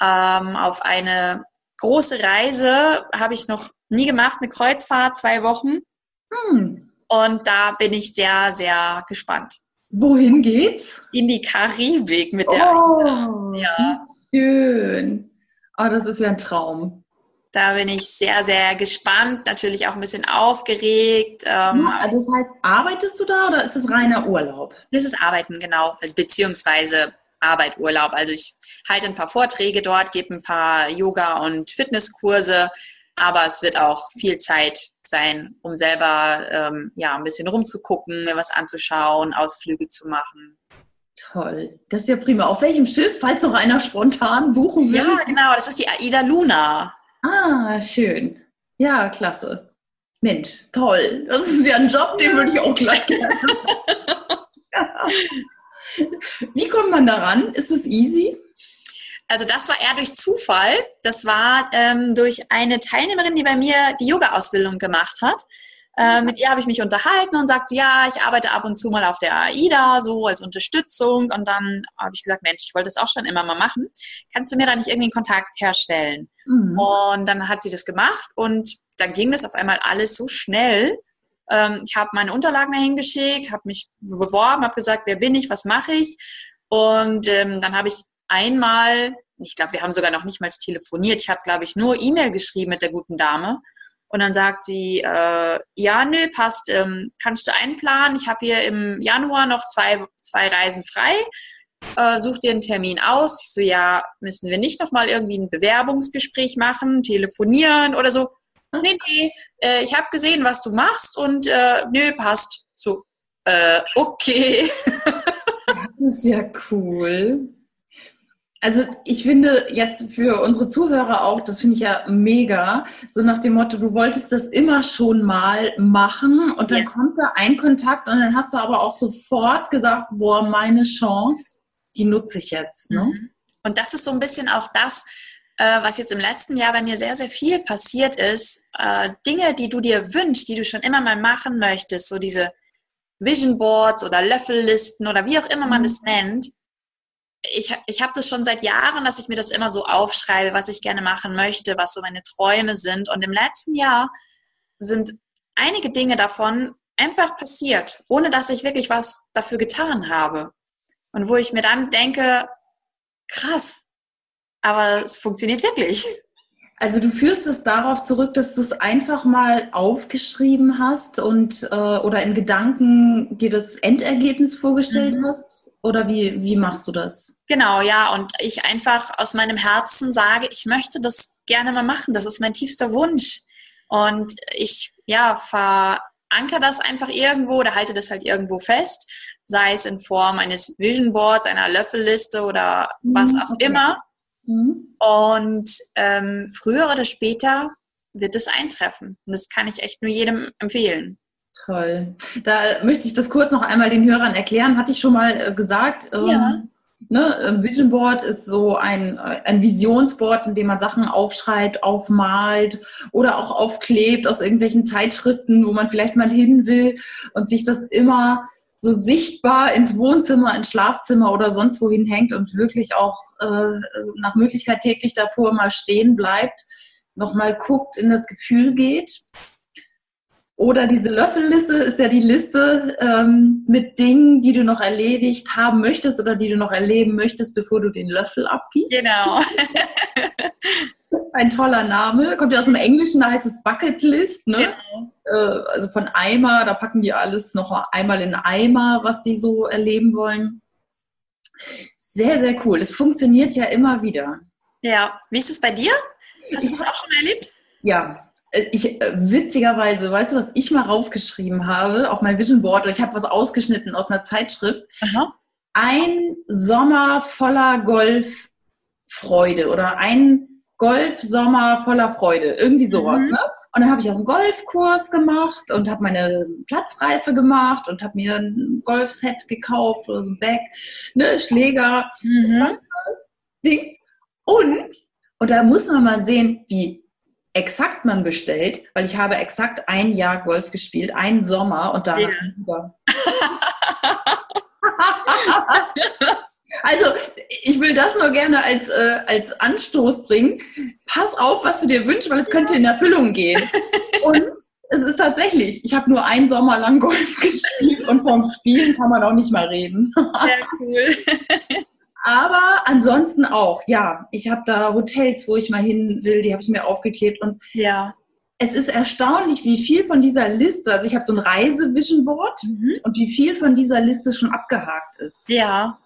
Speaker 3: ähm, auf eine große Reise. Habe ich noch nie gemacht, eine Kreuzfahrt, zwei Wochen. Hm. Und da bin ich sehr, sehr gespannt.
Speaker 2: Wohin geht's?
Speaker 3: In die Karibik mit der
Speaker 2: oh, Ja. Schön. Oh, das ist ja ein Traum.
Speaker 3: Da bin ich sehr, sehr gespannt, natürlich auch ein bisschen aufgeregt. Ähm,
Speaker 2: ja, das heißt, arbeitest du da oder ist es reiner Urlaub?
Speaker 3: Das ist Arbeiten, genau. Also beziehungsweise Arbeit, Urlaub. Also ich halte ein paar Vorträge dort, gebe ein paar Yoga- und Fitnesskurse, aber es wird auch viel Zeit sein, um selber ähm, ja ein bisschen rumzugucken, mir was anzuschauen, Ausflüge zu machen.
Speaker 2: Toll. Das ist ja prima. Auf welchem Schiff, falls noch einer spontan buchen will?
Speaker 3: Ja, genau. Das ist die Aida Luna.
Speaker 2: Ah, schön. Ja, klasse. Mensch, toll. Das ist ja ein Job, den würde ich auch gleich gerne. Wie kommt man daran? Ist es easy?
Speaker 3: Also das war eher durch Zufall. Das war ähm, durch eine Teilnehmerin, die bei mir die Yoga-Ausbildung gemacht hat. Äh, mit ihr habe ich mich unterhalten und sagt, ja, ich arbeite ab und zu mal auf der AIDA, so als Unterstützung. Und dann habe ich gesagt, Mensch, ich wollte das auch schon immer mal machen. Kannst du mir da nicht irgendwie einen Kontakt herstellen? Mhm. Und dann hat sie das gemacht und dann ging das auf einmal alles so schnell. Ähm, ich habe meine Unterlagen dahin geschickt, habe mich beworben, habe gesagt, wer bin ich, was mache ich? Und ähm, dann habe ich einmal, ich glaube, wir haben sogar noch nicht mal telefoniert, ich habe, glaube ich, nur E-Mail geschrieben mit der guten Dame. Und dann sagt sie, äh, ja, nö, passt, ähm, kannst du einplanen. Ich habe hier im Januar noch zwei, zwei Reisen frei. Äh, such dir einen Termin aus. Ich so, ja, müssen wir nicht nochmal irgendwie ein Bewerbungsgespräch machen, telefonieren oder so? Nee, nee, äh, ich habe gesehen, was du machst und äh, nö, passt. So, äh, okay.
Speaker 2: das ist ja cool. Also ich finde jetzt für unsere Zuhörer auch, das finde ich ja mega, so nach dem Motto, du wolltest das immer schon mal machen und dann yes. kommt da ein Kontakt und dann hast du aber auch sofort gesagt, boah, meine Chance, die nutze ich jetzt. Ne? Mhm.
Speaker 3: Und das ist so ein bisschen auch das, äh, was jetzt im letzten Jahr bei mir sehr, sehr viel passiert ist. Äh, Dinge, die du dir wünschst, die du schon immer mal machen möchtest, so diese Vision Boards oder Löffellisten oder wie auch immer man es mhm. nennt, ich, ich habe das schon seit Jahren, dass ich mir das immer so aufschreibe, was ich gerne machen möchte, was so meine Träume sind. Und im letzten Jahr sind einige Dinge davon einfach passiert, ohne dass ich wirklich was dafür getan habe. Und wo ich mir dann denke, krass, aber es funktioniert wirklich.
Speaker 2: Also du führst es darauf zurück, dass du es einfach mal aufgeschrieben hast und äh, oder in Gedanken dir das Endergebnis vorgestellt mhm. hast? Oder wie, wie machst du das?
Speaker 3: Genau, ja. Und ich einfach aus meinem Herzen sage, ich möchte das gerne mal machen. Das ist mein tiefster Wunsch. Und ich, ja, verankere das einfach irgendwo oder halte das halt irgendwo fest. Sei es in Form eines Vision Boards, einer Löffelliste oder was mhm, auch okay. immer. Mhm. Und ähm, früher oder später wird es eintreffen. Und das kann ich echt nur jedem empfehlen.
Speaker 2: Toll. Da möchte ich das kurz noch einmal den Hörern erklären. Hatte ich schon mal äh, gesagt. Ähm, ja. Ne, Vision Board ist so ein, ein Visionsboard, in dem man Sachen aufschreibt, aufmalt oder auch aufklebt aus irgendwelchen Zeitschriften, wo man vielleicht mal hin will und sich das immer so sichtbar ins Wohnzimmer, ins Schlafzimmer oder sonst wohin hängt und wirklich auch äh, nach Möglichkeit täglich davor mal stehen bleibt, nochmal guckt, in das Gefühl geht. Oder diese Löffelliste ist ja die Liste ähm, mit Dingen, die du noch erledigt haben möchtest oder die du noch erleben möchtest, bevor du den Löffel abgibst.
Speaker 3: Genau.
Speaker 2: Ein toller Name. Kommt ja aus dem Englischen, da heißt es Bucketlist. Ne? Genau. Äh, also von Eimer, da packen die alles noch einmal in Eimer, was sie so erleben wollen. Sehr, sehr cool. Es funktioniert ja immer wieder.
Speaker 3: Ja, wie ist es bei dir? Hast du das auch schon erlebt?
Speaker 2: Ja, äh, ich, äh, witzigerweise, weißt du, was ich mal raufgeschrieben habe auf mein Vision Board? Ich habe was ausgeschnitten aus einer Zeitschrift. Aha. Ein Sommer voller Golffreude oder ein Golfsommer voller Freude, irgendwie sowas. Mhm. Ne? Und dann habe ich auch einen Golfkurs gemacht und habe meine Platzreife gemacht und habe mir ein Golfset gekauft oder so ein Bag, ne, Schläger, mhm. Dings. Und, und da muss man mal sehen, wie exakt man bestellt, weil ich habe exakt ein Jahr Golf gespielt, einen Sommer und danach ja. also ich will das nur gerne als, äh, als Anstoß bringen. Pass auf, was du dir wünschst, weil es könnte in Erfüllung gehen. Und es ist tatsächlich. Ich habe nur einen Sommer lang Golf gespielt und vom Spielen kann man auch nicht mal reden. Sehr cool. Aber ansonsten auch, ja. Ich habe da Hotels, wo ich mal hin will, die habe ich mir aufgeklebt und
Speaker 3: ja.
Speaker 2: Es ist erstaunlich, wie viel von dieser Liste, also ich habe so ein Reise-Vision Board mhm. und wie viel von dieser Liste schon abgehakt ist.
Speaker 3: Ja.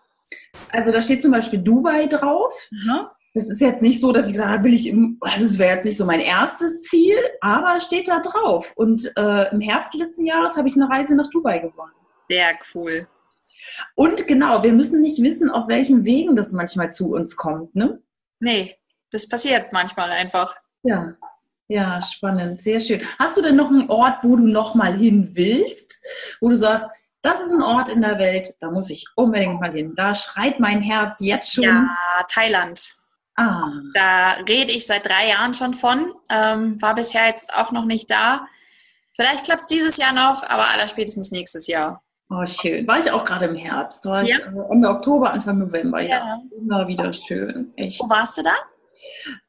Speaker 2: Also da steht zum Beispiel Dubai drauf. Mhm. Das ist jetzt nicht so, dass ich sage, will ich, im, also es wäre jetzt nicht so mein erstes Ziel, aber steht da drauf. Und äh, im Herbst letzten Jahres habe ich eine Reise nach Dubai gewonnen.
Speaker 3: Sehr cool.
Speaker 2: Und genau, wir müssen nicht wissen, auf welchen Wegen das manchmal zu uns kommt, ne?
Speaker 3: Nee, das passiert manchmal einfach.
Speaker 2: Ja. Ja, spannend, sehr schön. Hast du denn noch einen Ort, wo du noch mal hin willst, wo du sagst, das ist ein Ort in der Welt, da muss ich unbedingt mal hin. Da schreit mein Herz jetzt schon.
Speaker 3: Ja, Thailand.
Speaker 2: Ah.
Speaker 3: Da rede ich seit drei Jahren schon von. Ähm, war bisher jetzt auch noch nicht da. Vielleicht klappt es dieses Jahr noch, aber allerspätestens nächstes Jahr.
Speaker 2: Oh, schön. War ich auch gerade im Herbst. War ja. ich äh, Ende Oktober, Anfang November. Ja. ja. Immer wieder schön. Echt.
Speaker 3: Wo warst du da?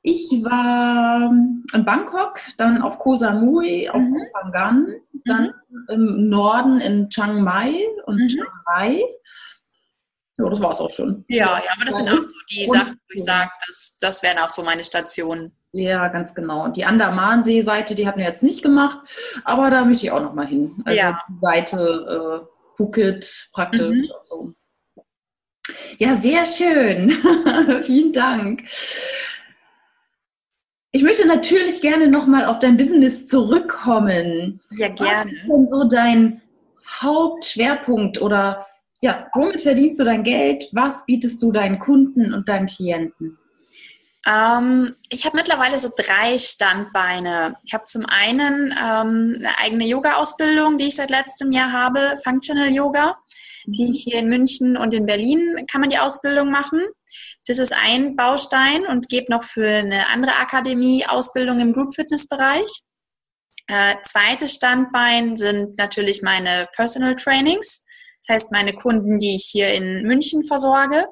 Speaker 2: Ich war in Bangkok, dann auf Koh Samui, auf mhm. Phangan, dann mhm. im Norden in Chiang Mai und mhm. Chiang Mai ja, das war es auch schon.
Speaker 3: Ja, ja, aber das sind auch so die und, Sachen, wo ich sage, das, das wären auch so meine Stationen.
Speaker 2: Ja, ganz genau. Und die Andamansee-Seite, die hatten wir jetzt nicht gemacht, aber da möchte ich auch noch mal hin. Also ja. die Seite äh, Phuket praktisch. Mhm. So. Ja, sehr schön. Vielen Dank. Ich möchte natürlich gerne noch mal auf dein Business zurückkommen.
Speaker 3: Ja, gerne.
Speaker 2: Was ist denn so dein Hauptschwerpunkt oder ja, womit verdienst du dein Geld? Was bietest du deinen Kunden und deinen Klienten?
Speaker 3: Ähm, ich habe mittlerweile so drei Standbeine. Ich habe zum einen ähm, eine eigene Yoga-Ausbildung, die ich seit letztem Jahr habe, Functional Yoga, die ich hier in München und in Berlin kann man die Ausbildung machen. Das ist ein Baustein und gebe noch für eine andere Akademie Ausbildung im Group Fitness Bereich. Äh, zweites Standbein sind natürlich meine Personal Trainings. Das heißt, meine Kunden, die ich hier in München versorge.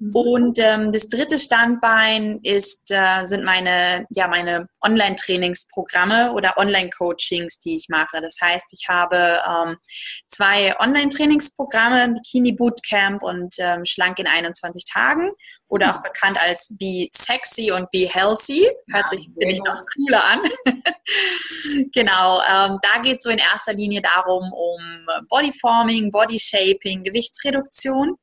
Speaker 3: Mhm. Und ähm, das dritte Standbein ist, äh, sind meine, ja, meine Online-Trainingsprogramme oder Online-Coachings, die ich mache. Das heißt, ich habe ähm, zwei Online-Trainingsprogramme, Bikini Bootcamp und ähm, Schlank in 21 Tagen oder mhm. auch bekannt als Be Sexy und Be Healthy. Hört sich, finde ich, noch cooler an. genau, ähm, da geht es so in erster Linie darum, um Bodyforming, Bodyshaping, Gewichtsreduktion.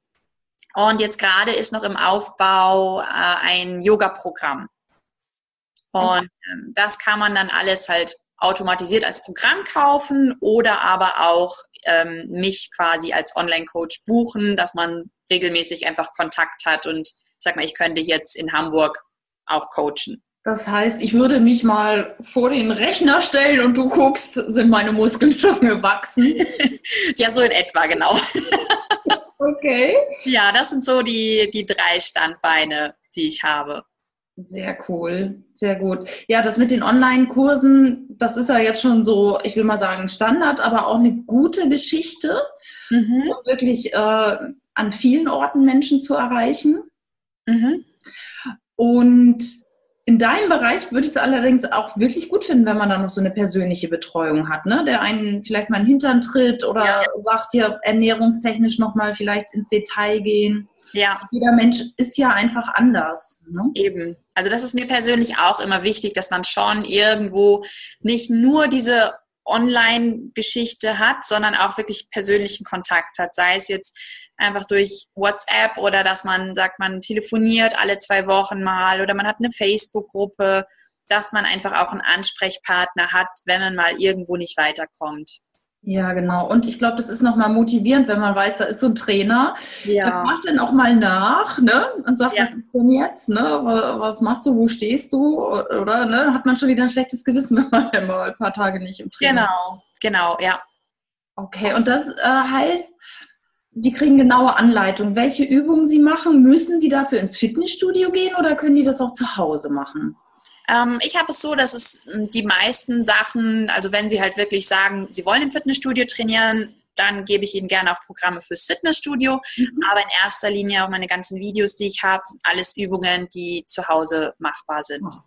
Speaker 3: Und jetzt gerade ist noch im Aufbau äh, ein Yoga-Programm. Und ähm, das kann man dann alles halt automatisiert als Programm kaufen oder aber auch ähm, mich quasi als Online-Coach buchen, dass man regelmäßig einfach Kontakt hat und sag mal, ich könnte jetzt in Hamburg auch coachen.
Speaker 2: Das heißt, ich würde mich mal vor den Rechner stellen und du guckst, sind meine Muskeln schon gewachsen?
Speaker 3: ja, so in etwa, genau.
Speaker 2: okay.
Speaker 3: Ja, das sind so die, die drei Standbeine, die ich habe.
Speaker 2: Sehr cool, sehr gut. Ja, das mit den Online-Kursen, das ist ja jetzt schon so, ich will mal sagen, Standard, aber auch eine gute Geschichte, mhm. um wirklich äh, an vielen Orten Menschen zu erreichen. Mhm. Und in deinem Bereich würde ich es allerdings auch wirklich gut finden, wenn man da noch so eine persönliche Betreuung hat, ne? der einen vielleicht mal in den Hintern tritt oder ja. sagt ja ernährungstechnisch nochmal vielleicht ins Detail gehen.
Speaker 3: Ja.
Speaker 2: Jeder Mensch ist ja einfach anders. Ne?
Speaker 3: Eben. Also das ist mir persönlich auch immer wichtig, dass man schon irgendwo nicht nur diese Online-Geschichte hat, sondern auch wirklich persönlichen Kontakt hat. Sei es jetzt einfach durch WhatsApp oder dass man sagt, man telefoniert alle zwei Wochen mal oder man hat eine Facebook-Gruppe, dass man einfach auch einen Ansprechpartner hat, wenn man mal irgendwo nicht weiterkommt.
Speaker 2: Ja, genau. Und ich glaube, das ist nochmal motivierend, wenn man weiß, da ist so ein Trainer. Ja. Der fragt dann auch mal nach, ne? Und sagt, ja. was ist denn jetzt, ne? Was machst du, wo stehst du? Oder, ne? Hat man schon wieder ein schlechtes Gewissen, wenn man mal ein paar Tage nicht im Training
Speaker 3: Genau, genau, ja.
Speaker 2: Okay, und das äh, heißt, die kriegen genaue Anleitung, welche Übungen sie machen. Müssen die dafür ins Fitnessstudio gehen oder können die das auch zu Hause machen?
Speaker 3: Ähm, ich habe es so, dass es hm, die meisten Sachen, also wenn sie halt wirklich sagen, sie wollen im Fitnessstudio trainieren, dann gebe ich ihnen gerne auch Programme fürs Fitnessstudio. Mhm. Aber in erster Linie auch meine ganzen Videos, die ich habe, sind alles Übungen, die zu Hause machbar sind. Oh.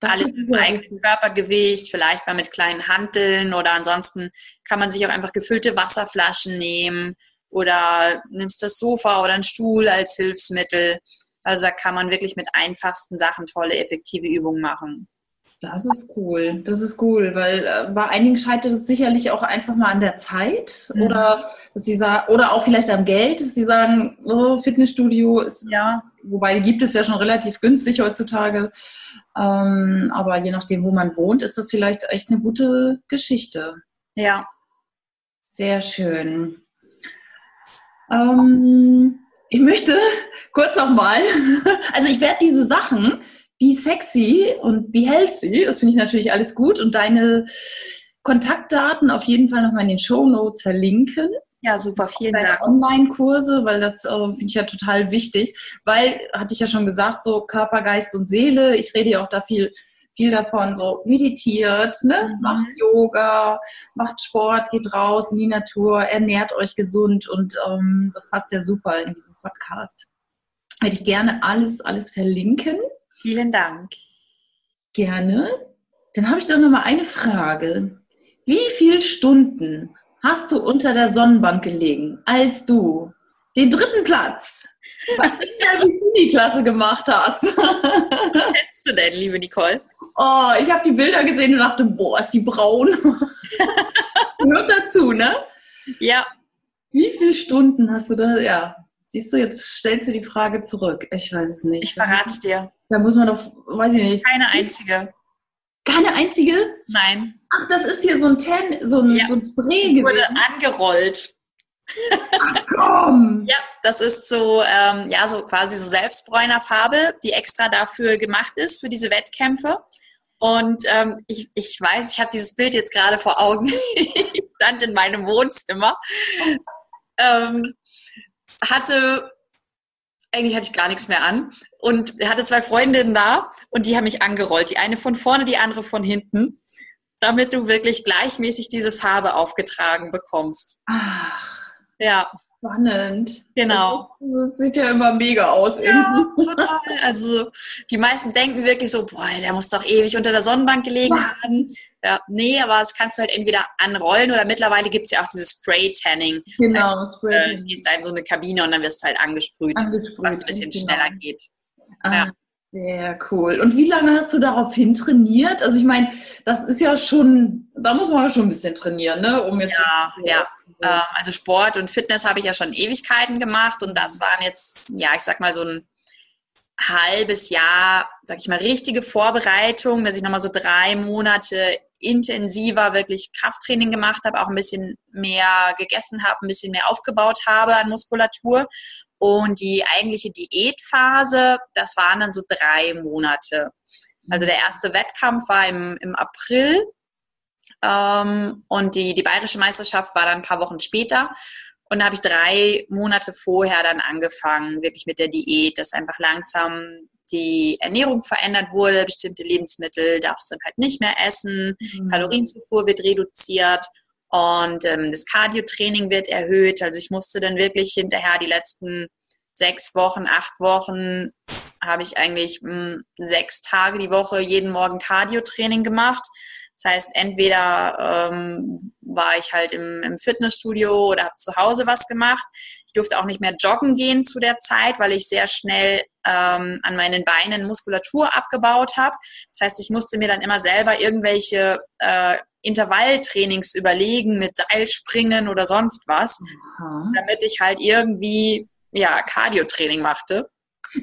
Speaker 3: Das Alles im eigenen Körpergewicht, vielleicht mal mit kleinen Hanteln oder ansonsten kann man sich auch einfach gefüllte Wasserflaschen nehmen oder nimmst das Sofa oder einen Stuhl als Hilfsmittel. Also da kann man wirklich mit einfachsten Sachen tolle, effektive Übungen machen.
Speaker 2: Das ist cool, das ist cool, weil äh, bei einigen scheitert es sicherlich auch einfach mal an der Zeit mhm. oder dass sie sagen, oder auch vielleicht am Geld, dass sie sagen, oh, Fitnessstudio ist, ja. wobei gibt es ja schon relativ günstig heutzutage, ähm, aber je nachdem, wo man wohnt, ist das vielleicht echt eine gute Geschichte.
Speaker 3: Ja.
Speaker 2: Sehr schön. Ähm, ich möchte kurz nochmal, also ich werde diese Sachen, be sexy und be healthy. Das finde ich natürlich alles gut. Und deine Kontaktdaten auf jeden Fall nochmal in den Show Notes verlinken.
Speaker 3: Ja, super, vielen Dank.
Speaker 2: Online-Kurse, weil das äh, finde ich ja total wichtig, weil, hatte ich ja schon gesagt, so Körper, Geist und Seele, ich rede ja auch da viel, viel davon, so meditiert, ne? Mhm. macht Yoga, macht Sport, geht raus in die Natur, ernährt euch gesund und ähm, das passt ja super in diesem Podcast. Hätte ich gerne alles, alles verlinken.
Speaker 3: Vielen Dank.
Speaker 2: Gerne. Dann habe ich doch noch mal eine Frage. Wie viele Stunden hast du unter der Sonnenbank gelegen, als du den dritten Platz in der Bikini-Klasse gemacht hast?
Speaker 3: Was schätzt du denn, liebe Nicole?
Speaker 2: Oh, ich habe die Bilder gesehen und dachte, boah, ist die braun. Hört dazu, ne?
Speaker 3: Ja.
Speaker 2: Wie viele Stunden hast du da? Ja, siehst du, jetzt stellst du die Frage zurück. Ich weiß es nicht.
Speaker 3: Ich verrate es dir.
Speaker 2: Da muss man doch, weiß ich nicht.
Speaker 3: Keine einzige.
Speaker 2: Keine einzige?
Speaker 3: Nein.
Speaker 2: Ach, das ist hier so ein Ten, so ein, ja. so ein Spray
Speaker 3: gewesen. Wurde angerollt.
Speaker 2: Ach komm!
Speaker 3: ja, das ist so, ähm, ja, so quasi so Selbstbräunerfarbe, die extra dafür gemacht ist, für diese Wettkämpfe. Und ähm, ich, ich weiß, ich habe dieses Bild jetzt gerade vor Augen. ich stand in meinem Wohnzimmer. Ähm, hatte eigentlich hatte ich gar nichts mehr an und hatte zwei Freundinnen da und die haben mich angerollt. Die eine von vorne, die andere von hinten, damit du wirklich gleichmäßig diese Farbe aufgetragen bekommst.
Speaker 2: Ach.
Speaker 3: Ja.
Speaker 2: Spannend.
Speaker 3: Genau.
Speaker 2: Das, das, sieht ja immer mega aus.
Speaker 3: Ja, total. Also die meisten denken wirklich so, boah, der muss doch ewig unter der Sonnenbank gelegen ja. haben. Ja, nee, aber das kannst du halt entweder anrollen oder mittlerweile gibt es ja auch dieses Spray-Tanning.
Speaker 2: Genau,
Speaker 3: das heißt, Spray äh, gehst da in so eine Kabine und dann wirst du halt angesprüht, angesprüht was ein bisschen genau. schneller geht.
Speaker 2: Ah, ja. Sehr cool. Und wie lange hast du daraufhin trainiert? Also ich meine, das ist ja schon, da muss man ja schon ein bisschen trainieren, ne?
Speaker 3: Um jetzt ja, ja. Ähm, also Sport und Fitness habe ich ja schon Ewigkeiten gemacht und das waren jetzt, ja, ich sag mal so ein halbes Jahr, sag ich mal, richtige Vorbereitung, dass ich nochmal so drei Monate intensiver wirklich Krafttraining gemacht habe, auch ein bisschen mehr gegessen habe, ein bisschen mehr aufgebaut habe an Muskulatur. Und die eigentliche Diätphase, das waren dann so drei Monate. Also der erste Wettkampf war im, im April ähm, und die, die bayerische Meisterschaft war dann ein paar Wochen später. Und da habe ich drei Monate vorher dann angefangen, wirklich mit der Diät, dass einfach langsam die Ernährung verändert wurde, bestimmte Lebensmittel darfst du dann halt nicht mehr essen, mhm. Kalorienzufuhr wird reduziert und ähm, das Cardio-Training wird erhöht. Also ich musste dann wirklich hinterher die letzten sechs Wochen, acht Wochen habe ich eigentlich mh, hm, sechs Tage die Woche jeden Morgen Cardio-Training gemacht. Das heißt, entweder ähm, war ich halt im, im Fitnessstudio oder habe zu Hause was gemacht. Ich durfte auch nicht mehr joggen gehen zu der Zeit, weil ich sehr schnell ähm, an meinen Beinen Muskulatur abgebaut habe. Das heißt, ich musste mir dann immer selber irgendwelche äh, Intervalltrainings überlegen mit Seilspringen oder sonst was, mhm. damit ich halt irgendwie ja Cardio-Training machte.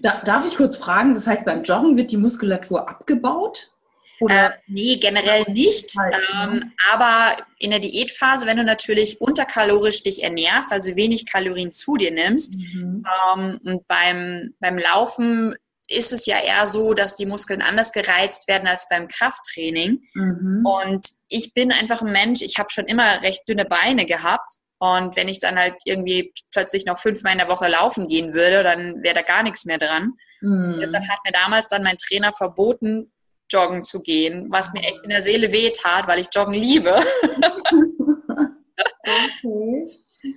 Speaker 2: Da, darf ich kurz fragen, das heißt, beim Joggen wird die Muskulatur abgebaut?
Speaker 3: Oder? Äh, nee, generell nicht. Ähm, ne? aber in der Diätphase, wenn du natürlich unterkalorisch dich ernährst, also wenig Kalorien zu dir nimmst, mhm. ähm, und beim, beim Laufen ist es ja eher so, dass die Muskeln anders gereizt werden als beim Krafttraining. Mhm. Und ich bin einfach ein Mensch, ich habe schon immer recht dünne Beine gehabt. Und wenn ich dann halt irgendwie plötzlich noch fünfmal in der Woche laufen gehen würde, dann wäre da gar nichts mehr dran. Mhm. Deshalb hat mir damals dann mein Trainer verboten, joggen zu gehen, was mir echt in der Seele wehtat, weil ich Joggen liebe. okay.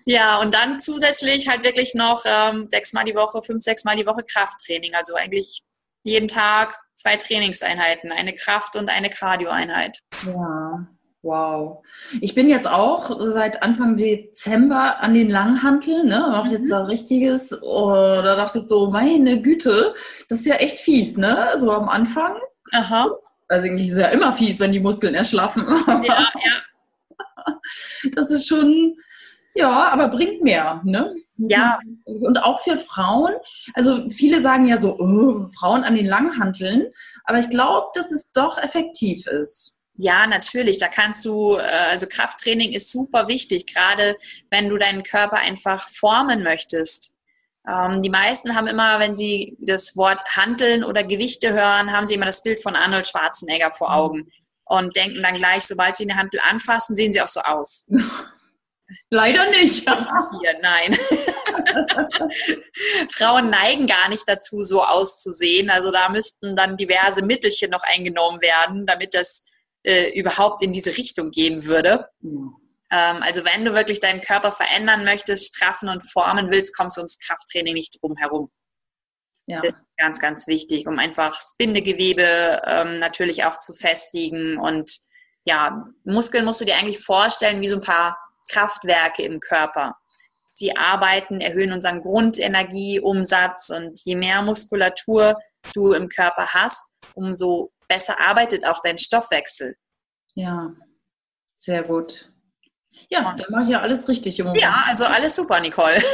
Speaker 3: Ja, und dann zusätzlich halt wirklich noch ähm, sechsmal die Woche, fünf, sechsmal die Woche Krafttraining. Also eigentlich jeden Tag zwei Trainingseinheiten, eine Kraft- und eine Cardio-Einheit.
Speaker 2: Ja, wow. Ich bin jetzt auch seit Anfang Dezember an den Langhanteln, ne? Mach
Speaker 3: Mhm.
Speaker 2: jetzt ein richtiges, oh, da dachte ich so, meine Güte, das ist ja echt fies, ne? So am Anfang.
Speaker 3: Aha.
Speaker 2: Also eigentlich ist es ja immer fies, wenn die Muskeln erschlaffen.
Speaker 3: Ja, ja.
Speaker 2: das ist schon, ja, aber bringt mehr, ne?
Speaker 3: Ja,
Speaker 2: Und auch für Frauen, also viele sagen ja so, oh, Frauen an den Langhanteln, aber ich glaube, dass es doch effektiv ist.
Speaker 3: Ja, natürlich. Da kannst du, äh, also Krafttraining ist super wichtig, gerade wenn du deinen Körper einfach formen möchtest. Ähm, die meisten haben immer, wenn sie das Wort Hanteln oder Gewichte hören, haben sie immer das Bild von Arnold Schwarzenegger vor Augen und denken dann gleich, sobald sie eine Hantel anfassen, sehen sie auch so aus.
Speaker 2: Leider nicht.
Speaker 3: Kann passieren, nein. Frauen neigen gar nicht dazu, so auszusehen. Also da müssten dann diverse Mittelchen noch eingenommen werden, damit das äh, überhaupt in diese Richtung gehen würde. Ähm, also wenn du wirklich deinen Körper verändern möchtest, straffen und formen willst, kommst du ums Krafttraining nicht drum herum.
Speaker 2: Ja.
Speaker 3: Das ist ganz, ganz wichtig, um einfach das Bindegewebe ähm, natürlich auch zu festigen. Und ja, Muskeln musst du dir eigentlich vorstellen wie so ein paar Kraftwerke im Körper. Sie arbeiten, erhöhen unseren Grundenergieumsatz und je mehr Muskulatur du im Körper hast, umso besser arbeitet auch dein Stoffwechsel.
Speaker 2: Ja, sehr gut. Ja, dann mache ich ja alles richtig im Moment.
Speaker 3: Ja, also alles super, Nicole.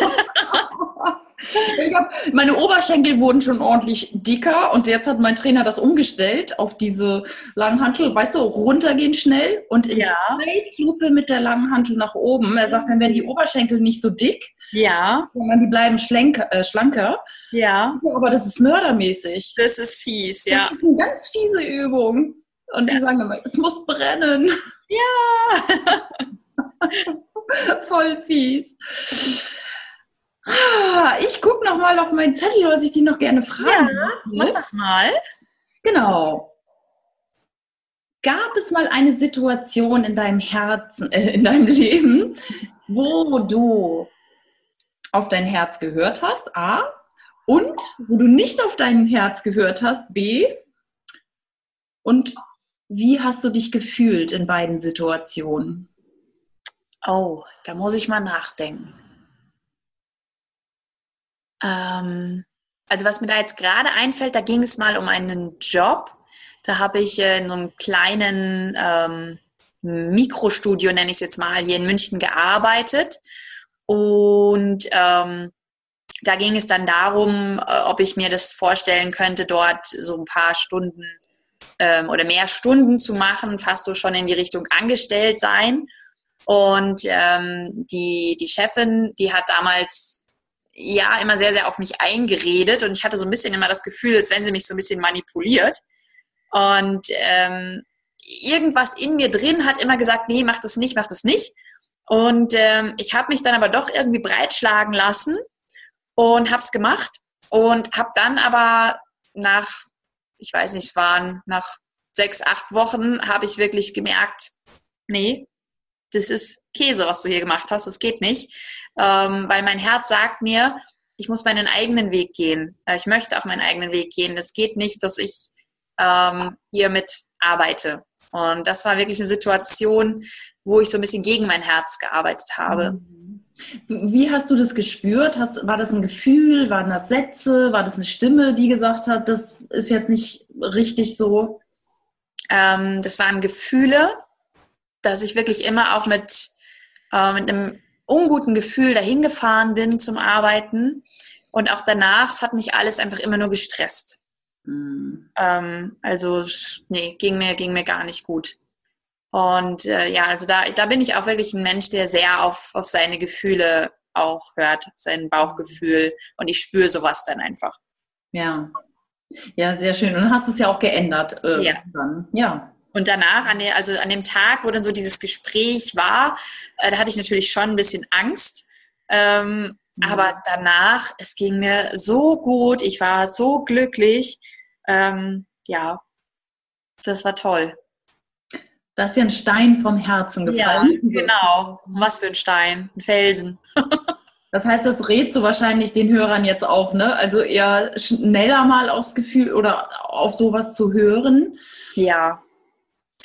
Speaker 2: Hab, meine Oberschenkel wurden schon ordentlich dicker und jetzt hat mein Trainer das umgestellt auf diese langen Hantel, weißt du, runtergehen schnell und in
Speaker 3: Ja.
Speaker 2: Zeitlupe mit der langen Hantel nach oben. Er sagt, dann werden die Oberschenkel nicht so dick,
Speaker 3: Ja,
Speaker 2: sondern die bleiben schlanker. Äh, schlanker.
Speaker 3: ja,
Speaker 2: Aber das ist mördermäßig.
Speaker 3: das ist fies, ja.
Speaker 2: Das ist eine ganz fiese Übung. Und die
Speaker 3: Das
Speaker 2: sagen immer, es muss brennen.
Speaker 3: Ja.
Speaker 2: Voll fies. Ah, Ich gucke noch mal auf meinen Zettel, was ich dich noch gerne fragen
Speaker 3: Mach
Speaker 2: möchte.
Speaker 3: das mal.
Speaker 2: Genau. Gab es mal eine Situation in deinem Herzen, äh, in deinem Leben, wo du auf dein Herz gehört hast, A, und wo du nicht auf dein Herz gehört hast, B, und wie hast du dich gefühlt in beiden Situationen?
Speaker 3: Oh, da muss ich mal nachdenken. Ähm, also was mir da jetzt gerade einfällt, da ging es mal um einen Job. Da habe ich in so einem kleinen ähm, Mikrostudio, nenne ich es jetzt mal, hier in München gearbeitet. Und ähm, da ging es dann darum, äh, ob ich mir das vorstellen könnte, dort so ein paar Stunden ähm, oder mehr Stunden zu machen, fast so schon in die Richtung angestellt sein. Und ähm, die, die Chefin, die hat damals ja immer sehr, sehr auf mich eingeredet und ich hatte so ein bisschen immer das Gefühl, als wenn sie mich so ein bisschen manipuliert. Und ähm, irgendwas in mir drin hat immer gesagt, nee, mach das nicht, mach das nicht. Und ähm, ich habe mich dann aber doch irgendwie breitschlagen lassen und habe es gemacht und habe dann aber nach, ich weiß nicht, es waren nach sechs, acht Wochen, habe ich wirklich gemerkt, nee, das ist Käse, was du hier gemacht hast, das geht nicht, ähm, weil mein Herz sagt mir, ich muss meinen eigenen Weg gehen. Äh, Ich möchte auch meinen eigenen Weg gehen. Es geht nicht, dass ich ähm, hier mit arbeite. Und das war wirklich eine Situation, wo ich so ein bisschen gegen mein Herz gearbeitet habe.
Speaker 2: Wie hast du das gespürt? Hast, war das ein Gefühl? Waren das Sätze? War das eine Stimme, die gesagt hat, das ist jetzt nicht richtig so?
Speaker 3: Ähm, das waren Gefühle, dass ich wirklich immer auch mit, äh, mit einem unguten Gefühl dahin gefahren bin zum Arbeiten. Und auch danach, es hat mich alles einfach immer nur gestresst.
Speaker 2: Hm.
Speaker 3: Ähm, also, nee, ging mir, ging mir gar nicht gut. Und äh, ja, also da, da bin ich auch wirklich ein Mensch, der sehr auf, auf seine Gefühle auch hört, auf sein Bauchgefühl. Und ich spüre sowas dann einfach.
Speaker 2: Ja. Ja, sehr schön. Und hast es ja auch geändert. Äh,
Speaker 3: Ja.
Speaker 2: Dann. Ja.
Speaker 3: Und danach, an der, also an dem Tag, wo dann so dieses Gespräch war, äh, da hatte ich natürlich schon ein bisschen Angst. Ähm,
Speaker 2: Mhm.
Speaker 3: Aber danach, es ging mir so gut, ich war so glücklich. Ähm, ja, das war toll.
Speaker 2: Da ist ja ein Stein vom Herzen gefallen.
Speaker 3: genau. Was für ein Stein, ein Felsen.
Speaker 2: Das heißt, das rät so wahrscheinlich den Hörern jetzt auch, ne? Also eher schneller mal aufs Gefühl oder auf sowas zu hören.
Speaker 3: Ja.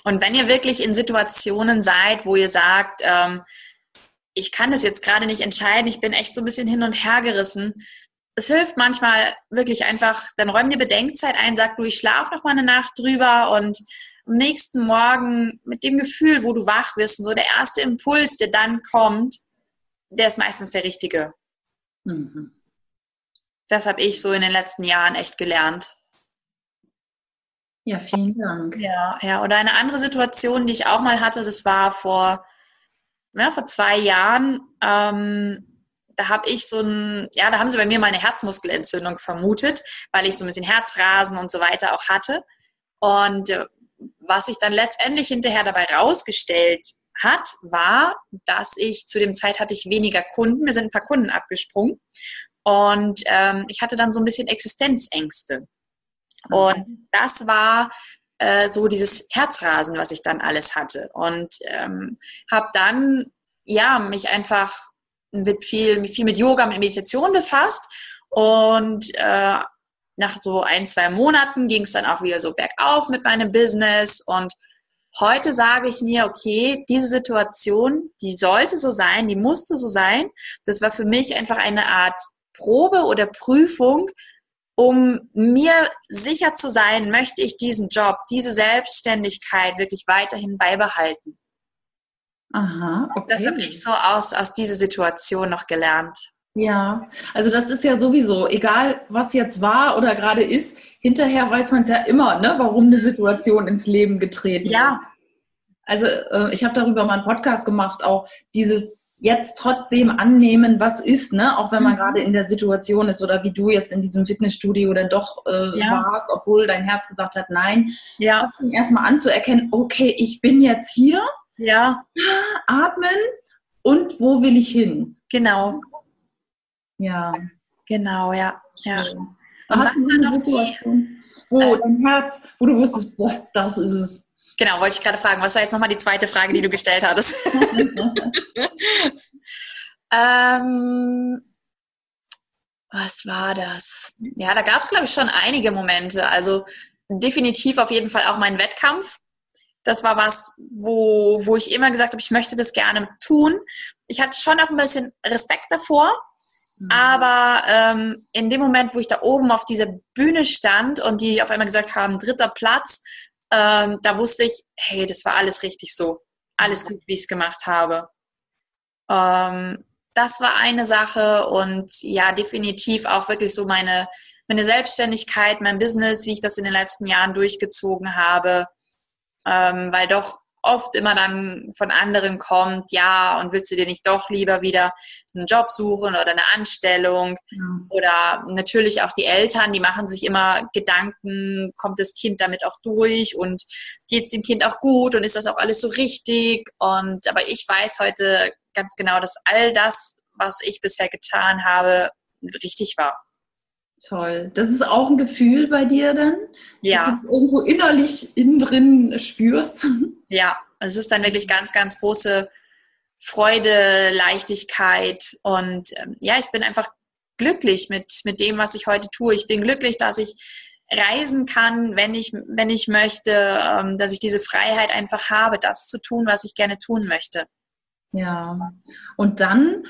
Speaker 3: Und wenn ihr wirklich in Situationen seid, wo ihr sagt, ähm, ich kann das jetzt gerade nicht entscheiden, ich bin echt so ein bisschen hin und her gerissen. Es hilft manchmal wirklich einfach, dann räum dir Bedenkzeit ein, sag du, ich schlafe noch mal eine Nacht drüber und am nächsten Morgen mit dem Gefühl, wo du wach wirst und so der erste Impuls, der dann kommt, der ist meistens der richtige. Mhm. Das habe ich so in den letzten Jahren echt gelernt.
Speaker 2: Ja, vielen Dank.
Speaker 3: Ja, ja. Oder eine andere Situation, die ich auch mal hatte, das war vor, ja, vor zwei Jahren. Ähm, da habe ich so ein, ja, da haben sie bei mir meine Herzmuskelentzündung vermutet, weil ich so ein bisschen Herzrasen und so weiter auch hatte. Und äh, was sich dann letztendlich hinterher dabei rausgestellt hat, war, dass ich zu dem Zeit hatte ich weniger Kunden, mir sind ein paar Kunden abgesprungen und ähm, ich hatte dann so ein bisschen Existenzängste. Mhm. Und das war äh, so dieses Herzrasen, was ich dann alles hatte. Und ähm, habe dann ja mich einfach mit viel, viel mit Yoga, mit Meditation befasst und äh, nach so ein, zwei Monaten ging es dann auch wieder so bergauf mit meinem Business und heute sage ich mir, okay, diese Situation, die sollte so sein, die musste so sein. Das war für mich einfach eine Art Probe oder Prüfung, um mir sicher zu sein, möchte ich diesen Job, diese Selbstständigkeit wirklich weiterhin beibehalten. Aha, okay. Das habe ich so aus, aus dieser Situation noch gelernt.
Speaker 2: Ja, also das ist ja sowieso, egal was jetzt war oder gerade ist, hinterher weiß man es ja immer, ne, warum eine Situation ins Leben getreten ist.
Speaker 3: Ja.
Speaker 2: Also äh, ich habe darüber mal einen Podcast gemacht, auch dieses jetzt trotzdem annehmen, was ist, ne, auch wenn man mhm. gerade in der Situation ist oder wie du jetzt in diesem Fitnessstudio oder doch äh, ja. warst, obwohl dein Herz gesagt hat, nein.
Speaker 3: Ja.
Speaker 2: Trotzdem erstmal anzuerkennen, okay, ich bin jetzt hier.
Speaker 3: Ja.
Speaker 2: Atmen und wo will ich hin?
Speaker 3: Genau.
Speaker 2: Ja.
Speaker 3: Genau, ja. ja.
Speaker 2: Hast du eine Situation, wo äh, dein Herz, wo du wusstest, boah, das ist es.
Speaker 3: Genau, wollte ich gerade fragen. Was war jetzt nochmal die zweite Frage, die du gestellt hattest? ähm, was war das? Ja, da gab es, glaube ich, schon einige Momente. Also definitiv auf jeden Fall auch mein Wettkampf. Das war was, wo, wo ich immer gesagt habe, ich möchte das gerne tun. Ich hatte schon auch ein bisschen Respekt davor, Mhm. Aber ähm, in dem Moment, wo ich da oben auf dieser Bühne stand und die auf einmal gesagt haben, dritter Platz, ähm, da wusste ich, hey, das war alles richtig so. Alles gut, wie ich es gemacht habe. Ähm, das war eine Sache und ja, definitiv auch wirklich so meine, meine Selbstständigkeit, mein Business, wie ich das in den letzten Jahren durchgezogen habe. Ähm, weil doch oft immer dann von anderen kommt, ja, und willst du dir nicht doch lieber wieder einen Job suchen oder eine Anstellung? Ja. Oder natürlich auch die Eltern, die machen sich immer Gedanken, kommt das Kind damit auch durch und geht es dem Kind auch gut und ist das auch alles so richtig? Und aber ich weiß heute ganz genau, dass all das, was ich bisher getan habe, richtig war.
Speaker 2: Toll. Das ist auch ein Gefühl bei dir dann?
Speaker 3: Ja.
Speaker 2: Dass du irgendwo innerlich innen drin spürst?
Speaker 3: Ja, es ist dann wirklich ganz, ganz große Freude, Leichtigkeit und ähm, ja, ich bin einfach glücklich mit, mit dem, was ich heute tue. Ich bin glücklich, dass ich reisen kann, wenn ich, wenn ich möchte, ähm, dass ich diese Freiheit einfach habe, das zu tun, was ich gerne tun möchte.
Speaker 2: Ja, und dann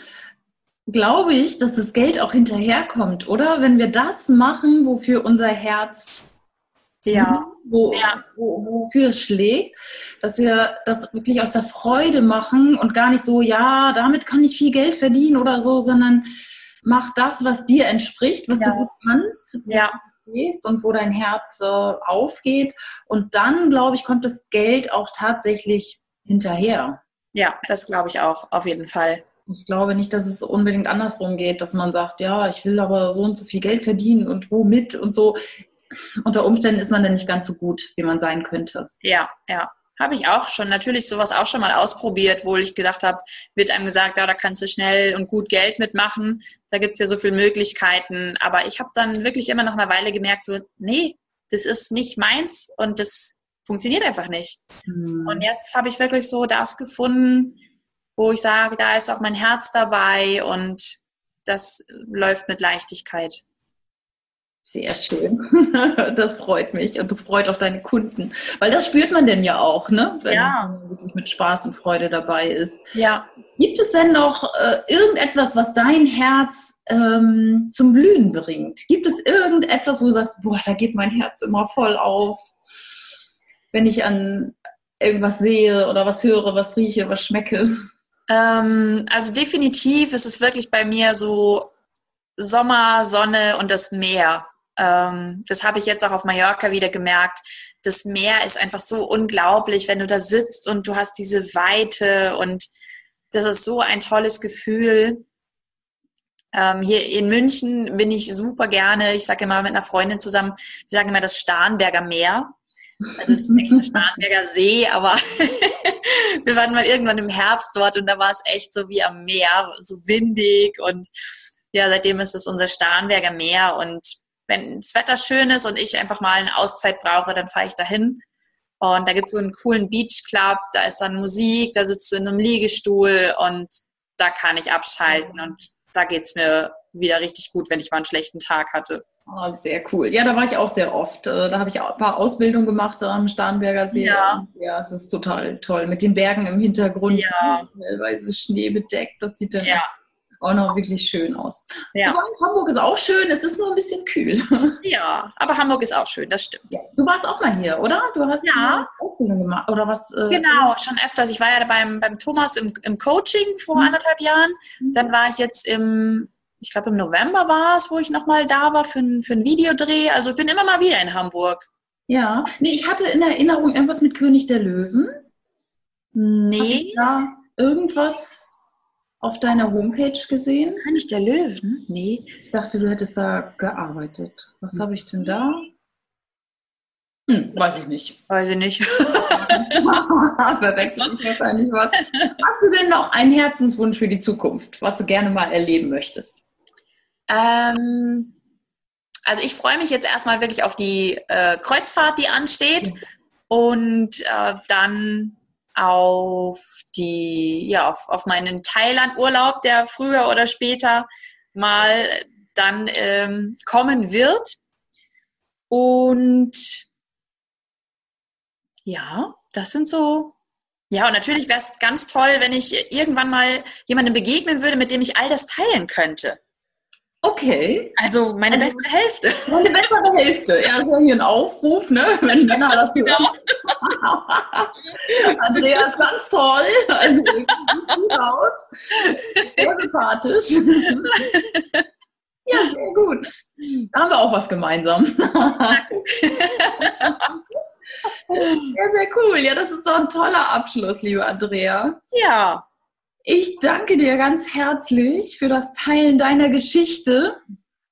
Speaker 2: glaube ich, dass das Geld auch hinterherkommt, oder? Wenn wir das machen, wofür unser Herz
Speaker 3: ja.
Speaker 2: Wo, ja. Wo, wofür es schlägt, dass wir das wirklich aus der Freude machen und gar nicht so, ja, damit kann ich viel Geld verdienen oder so, sondern mach das, was dir entspricht, was ja. du gut kannst,
Speaker 3: ja.
Speaker 2: und wo dein Herz äh, aufgeht. Und dann, glaube ich, kommt das Geld auch tatsächlich hinterher.
Speaker 3: Ja, das glaube ich auch, auf jeden Fall.
Speaker 2: Ich glaube nicht, dass es unbedingt andersrum geht, dass man sagt, ja, ich will aber so und so viel Geld verdienen und womit und so. Unter Umständen ist man dann nicht ganz so gut, wie man sein könnte.
Speaker 3: Ja, ja. Habe ich auch schon, natürlich sowas auch schon mal ausprobiert, wo ich gedacht habe, wird einem gesagt, ja, da kannst du schnell und gut Geld mitmachen, da gibt es ja so viele Möglichkeiten. Aber ich habe dann wirklich immer nach einer Weile gemerkt, so, nee, das ist nicht meins und das funktioniert einfach nicht. Hm. Und jetzt habe ich wirklich so das gefunden, wo ich sage, da ist auch mein Herz dabei und das läuft mit Leichtigkeit.
Speaker 2: Sehr schön. Das freut mich und das freut auch deine Kunden. Weil das spürt man denn ja auch, ne? Wenn ja. man wirklich mit Spaß und Freude dabei ist.
Speaker 3: Ja.
Speaker 2: Gibt es denn noch äh, irgendetwas, was dein Herz ähm, zum Blühen bringt? Gibt es irgendetwas, wo du sagst, boah, da geht mein Herz immer voll auf, wenn ich an irgendwas sehe oder was höre, was rieche, was schmecke?
Speaker 3: Ähm, also definitiv ist es wirklich bei mir so Sommer, Sonne und das Meer. Ähm, das habe ich jetzt auch auf Mallorca wieder gemerkt. Das Meer ist einfach so unglaublich, wenn du da sitzt und du hast diese Weite und das ist so ein tolles Gefühl. Ähm, hier in München bin ich super gerne, ich sage immer mit einer Freundin zusammen, wir sagen immer das Starnberger Meer. Also es ist nicht der Starnberger See, aber wir waren mal irgendwann im Herbst dort und da war es echt so wie am Meer, so windig und ja, seitdem ist es unser Starnberger Meer und wenn das Wetter schön ist und ich einfach mal eine Auszeit brauche, dann fahre ich dahin. Und da gibt es so einen coolen Beach Club, da ist dann Musik, da sitzt du in einem Liegestuhl und da kann ich abschalten und da geht es mir wieder richtig gut, wenn ich mal einen schlechten Tag hatte.
Speaker 2: Oh, sehr cool. Ja, da war ich auch sehr oft. Äh, da habe ich auch ein paar Ausbildungen gemacht am Starnberger See.
Speaker 3: Ja.
Speaker 2: ja, es ist total toll. Mit den Bergen im Hintergrund, ja. teilweise schneebedeckt. Das sieht dann ja auch noch wirklich schön aus. Ja. Aber Hamburg ist auch schön, es ist nur ein bisschen kühl.
Speaker 3: Ja, aber Hamburg ist auch schön, das stimmt. Ja.
Speaker 2: Du warst auch mal hier, oder? Du hast
Speaker 3: ja.
Speaker 2: eine Ausbildung gemacht, oder was?
Speaker 3: Äh, genau, schon öfters. Ich war ja beim, beim Thomas im, im Coaching vor mhm. anderthalb Jahren. Mhm. Dann war ich jetzt im, ich glaube im November war es, wo ich nochmal da war für, ein, für ein Videodreh. Also ich bin immer mal wieder in Hamburg.
Speaker 2: Ja, nee, ich hatte in Erinnerung irgendwas mit König der Löwen.
Speaker 3: Nee.
Speaker 2: Da irgendwas auf deiner Homepage gesehen?
Speaker 3: König der Löwen? Nee.
Speaker 2: Ich dachte, du hättest da gearbeitet. Was hm. habe ich denn da? Hm, weiß ich nicht.
Speaker 3: Weiß ich nicht.
Speaker 2: Verwechsel ich wahrscheinlich was. Hast du denn noch einen Herzenswunsch für die Zukunft, was du gerne mal erleben möchtest?
Speaker 3: Ähm, also ich freue mich jetzt erstmal wirklich auf die äh, Kreuzfahrt, die ansteht. Und äh, dann auf die, ja, auf, auf meinen Thailand-Urlaub, der früher oder später mal dann ähm, kommen wird. Und ja, das sind so. Ja, und natürlich wäre es ganz toll, wenn ich irgendwann mal jemandem begegnen würde, mit dem ich all das teilen könnte.
Speaker 2: Okay.
Speaker 3: Also meine also, bessere Hälfte.
Speaker 2: Meine bessere Hälfte. Ja, ist ja hier ein Aufruf, ne? wenn Männer das hören. Genau. Andrea ist ganz toll. Also sieht gut aus. Sehr sympathisch. Ja, sehr gut. Da haben wir auch was gemeinsam. Sehr, sehr cool. Ja, das ist doch ein toller Abschluss, liebe Andrea.
Speaker 3: Ja.
Speaker 2: Ich danke dir ganz herzlich für das Teilen deiner Geschichte.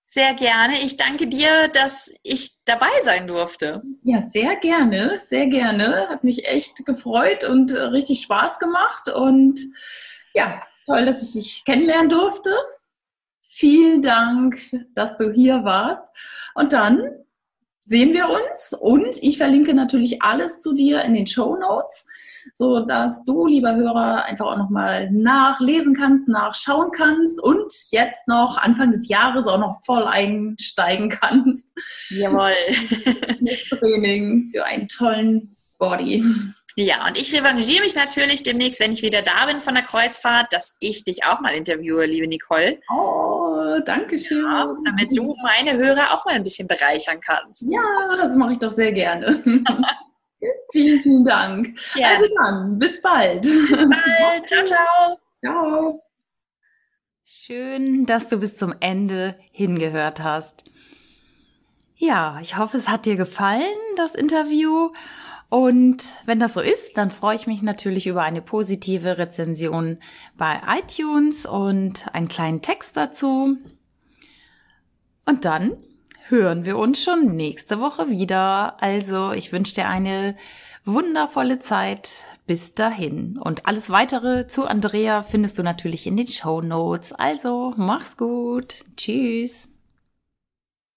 Speaker 3: Sehr gerne. Ich danke dir, dass ich dabei sein durfte.
Speaker 2: Ja, sehr gerne, sehr gerne. Hat mich echt gefreut und richtig Spaß gemacht. Und ja, toll, dass ich dich kennenlernen durfte. Vielen Dank, dass du hier warst. Und dann sehen wir uns und ich verlinke natürlich alles zu dir in den Show Notes so dass du, lieber Hörer, einfach auch nochmal nachlesen kannst, nachschauen kannst und jetzt noch Anfang des Jahres auch noch voll einsteigen kannst.
Speaker 3: Jawohl.
Speaker 2: Training für einen tollen Body.
Speaker 3: Ja, und ich revanchiere mich natürlich demnächst, wenn ich wieder da bin von der Kreuzfahrt, dass ich dich auch mal interviewe, liebe Nicole.
Speaker 2: Oh, danke schön. Ja,
Speaker 3: damit du meine Hörer auch mal ein bisschen bereichern kannst.
Speaker 2: Ja, das mache ich doch sehr gerne. Vielen, vielen Dank. Ja. Also dann, bis bald.
Speaker 3: Bis bald. ciao, ciao.
Speaker 2: Ciao.
Speaker 1: Schön, dass du bis zum Ende hingehört hast. Ja, ich hoffe, es hat dir gefallen, das Interview. Und wenn das so ist, dann freue ich mich natürlich über eine positive Rezension bei iTunes und einen kleinen Text dazu. Und dann hören wir uns schon nächste Woche wieder. Also ich wünsche dir eine wundervolle Zeit. Bis dahin. Und alles weitere zu Andrea findest du natürlich in den Show Notes. Also mach's gut. Tschüss.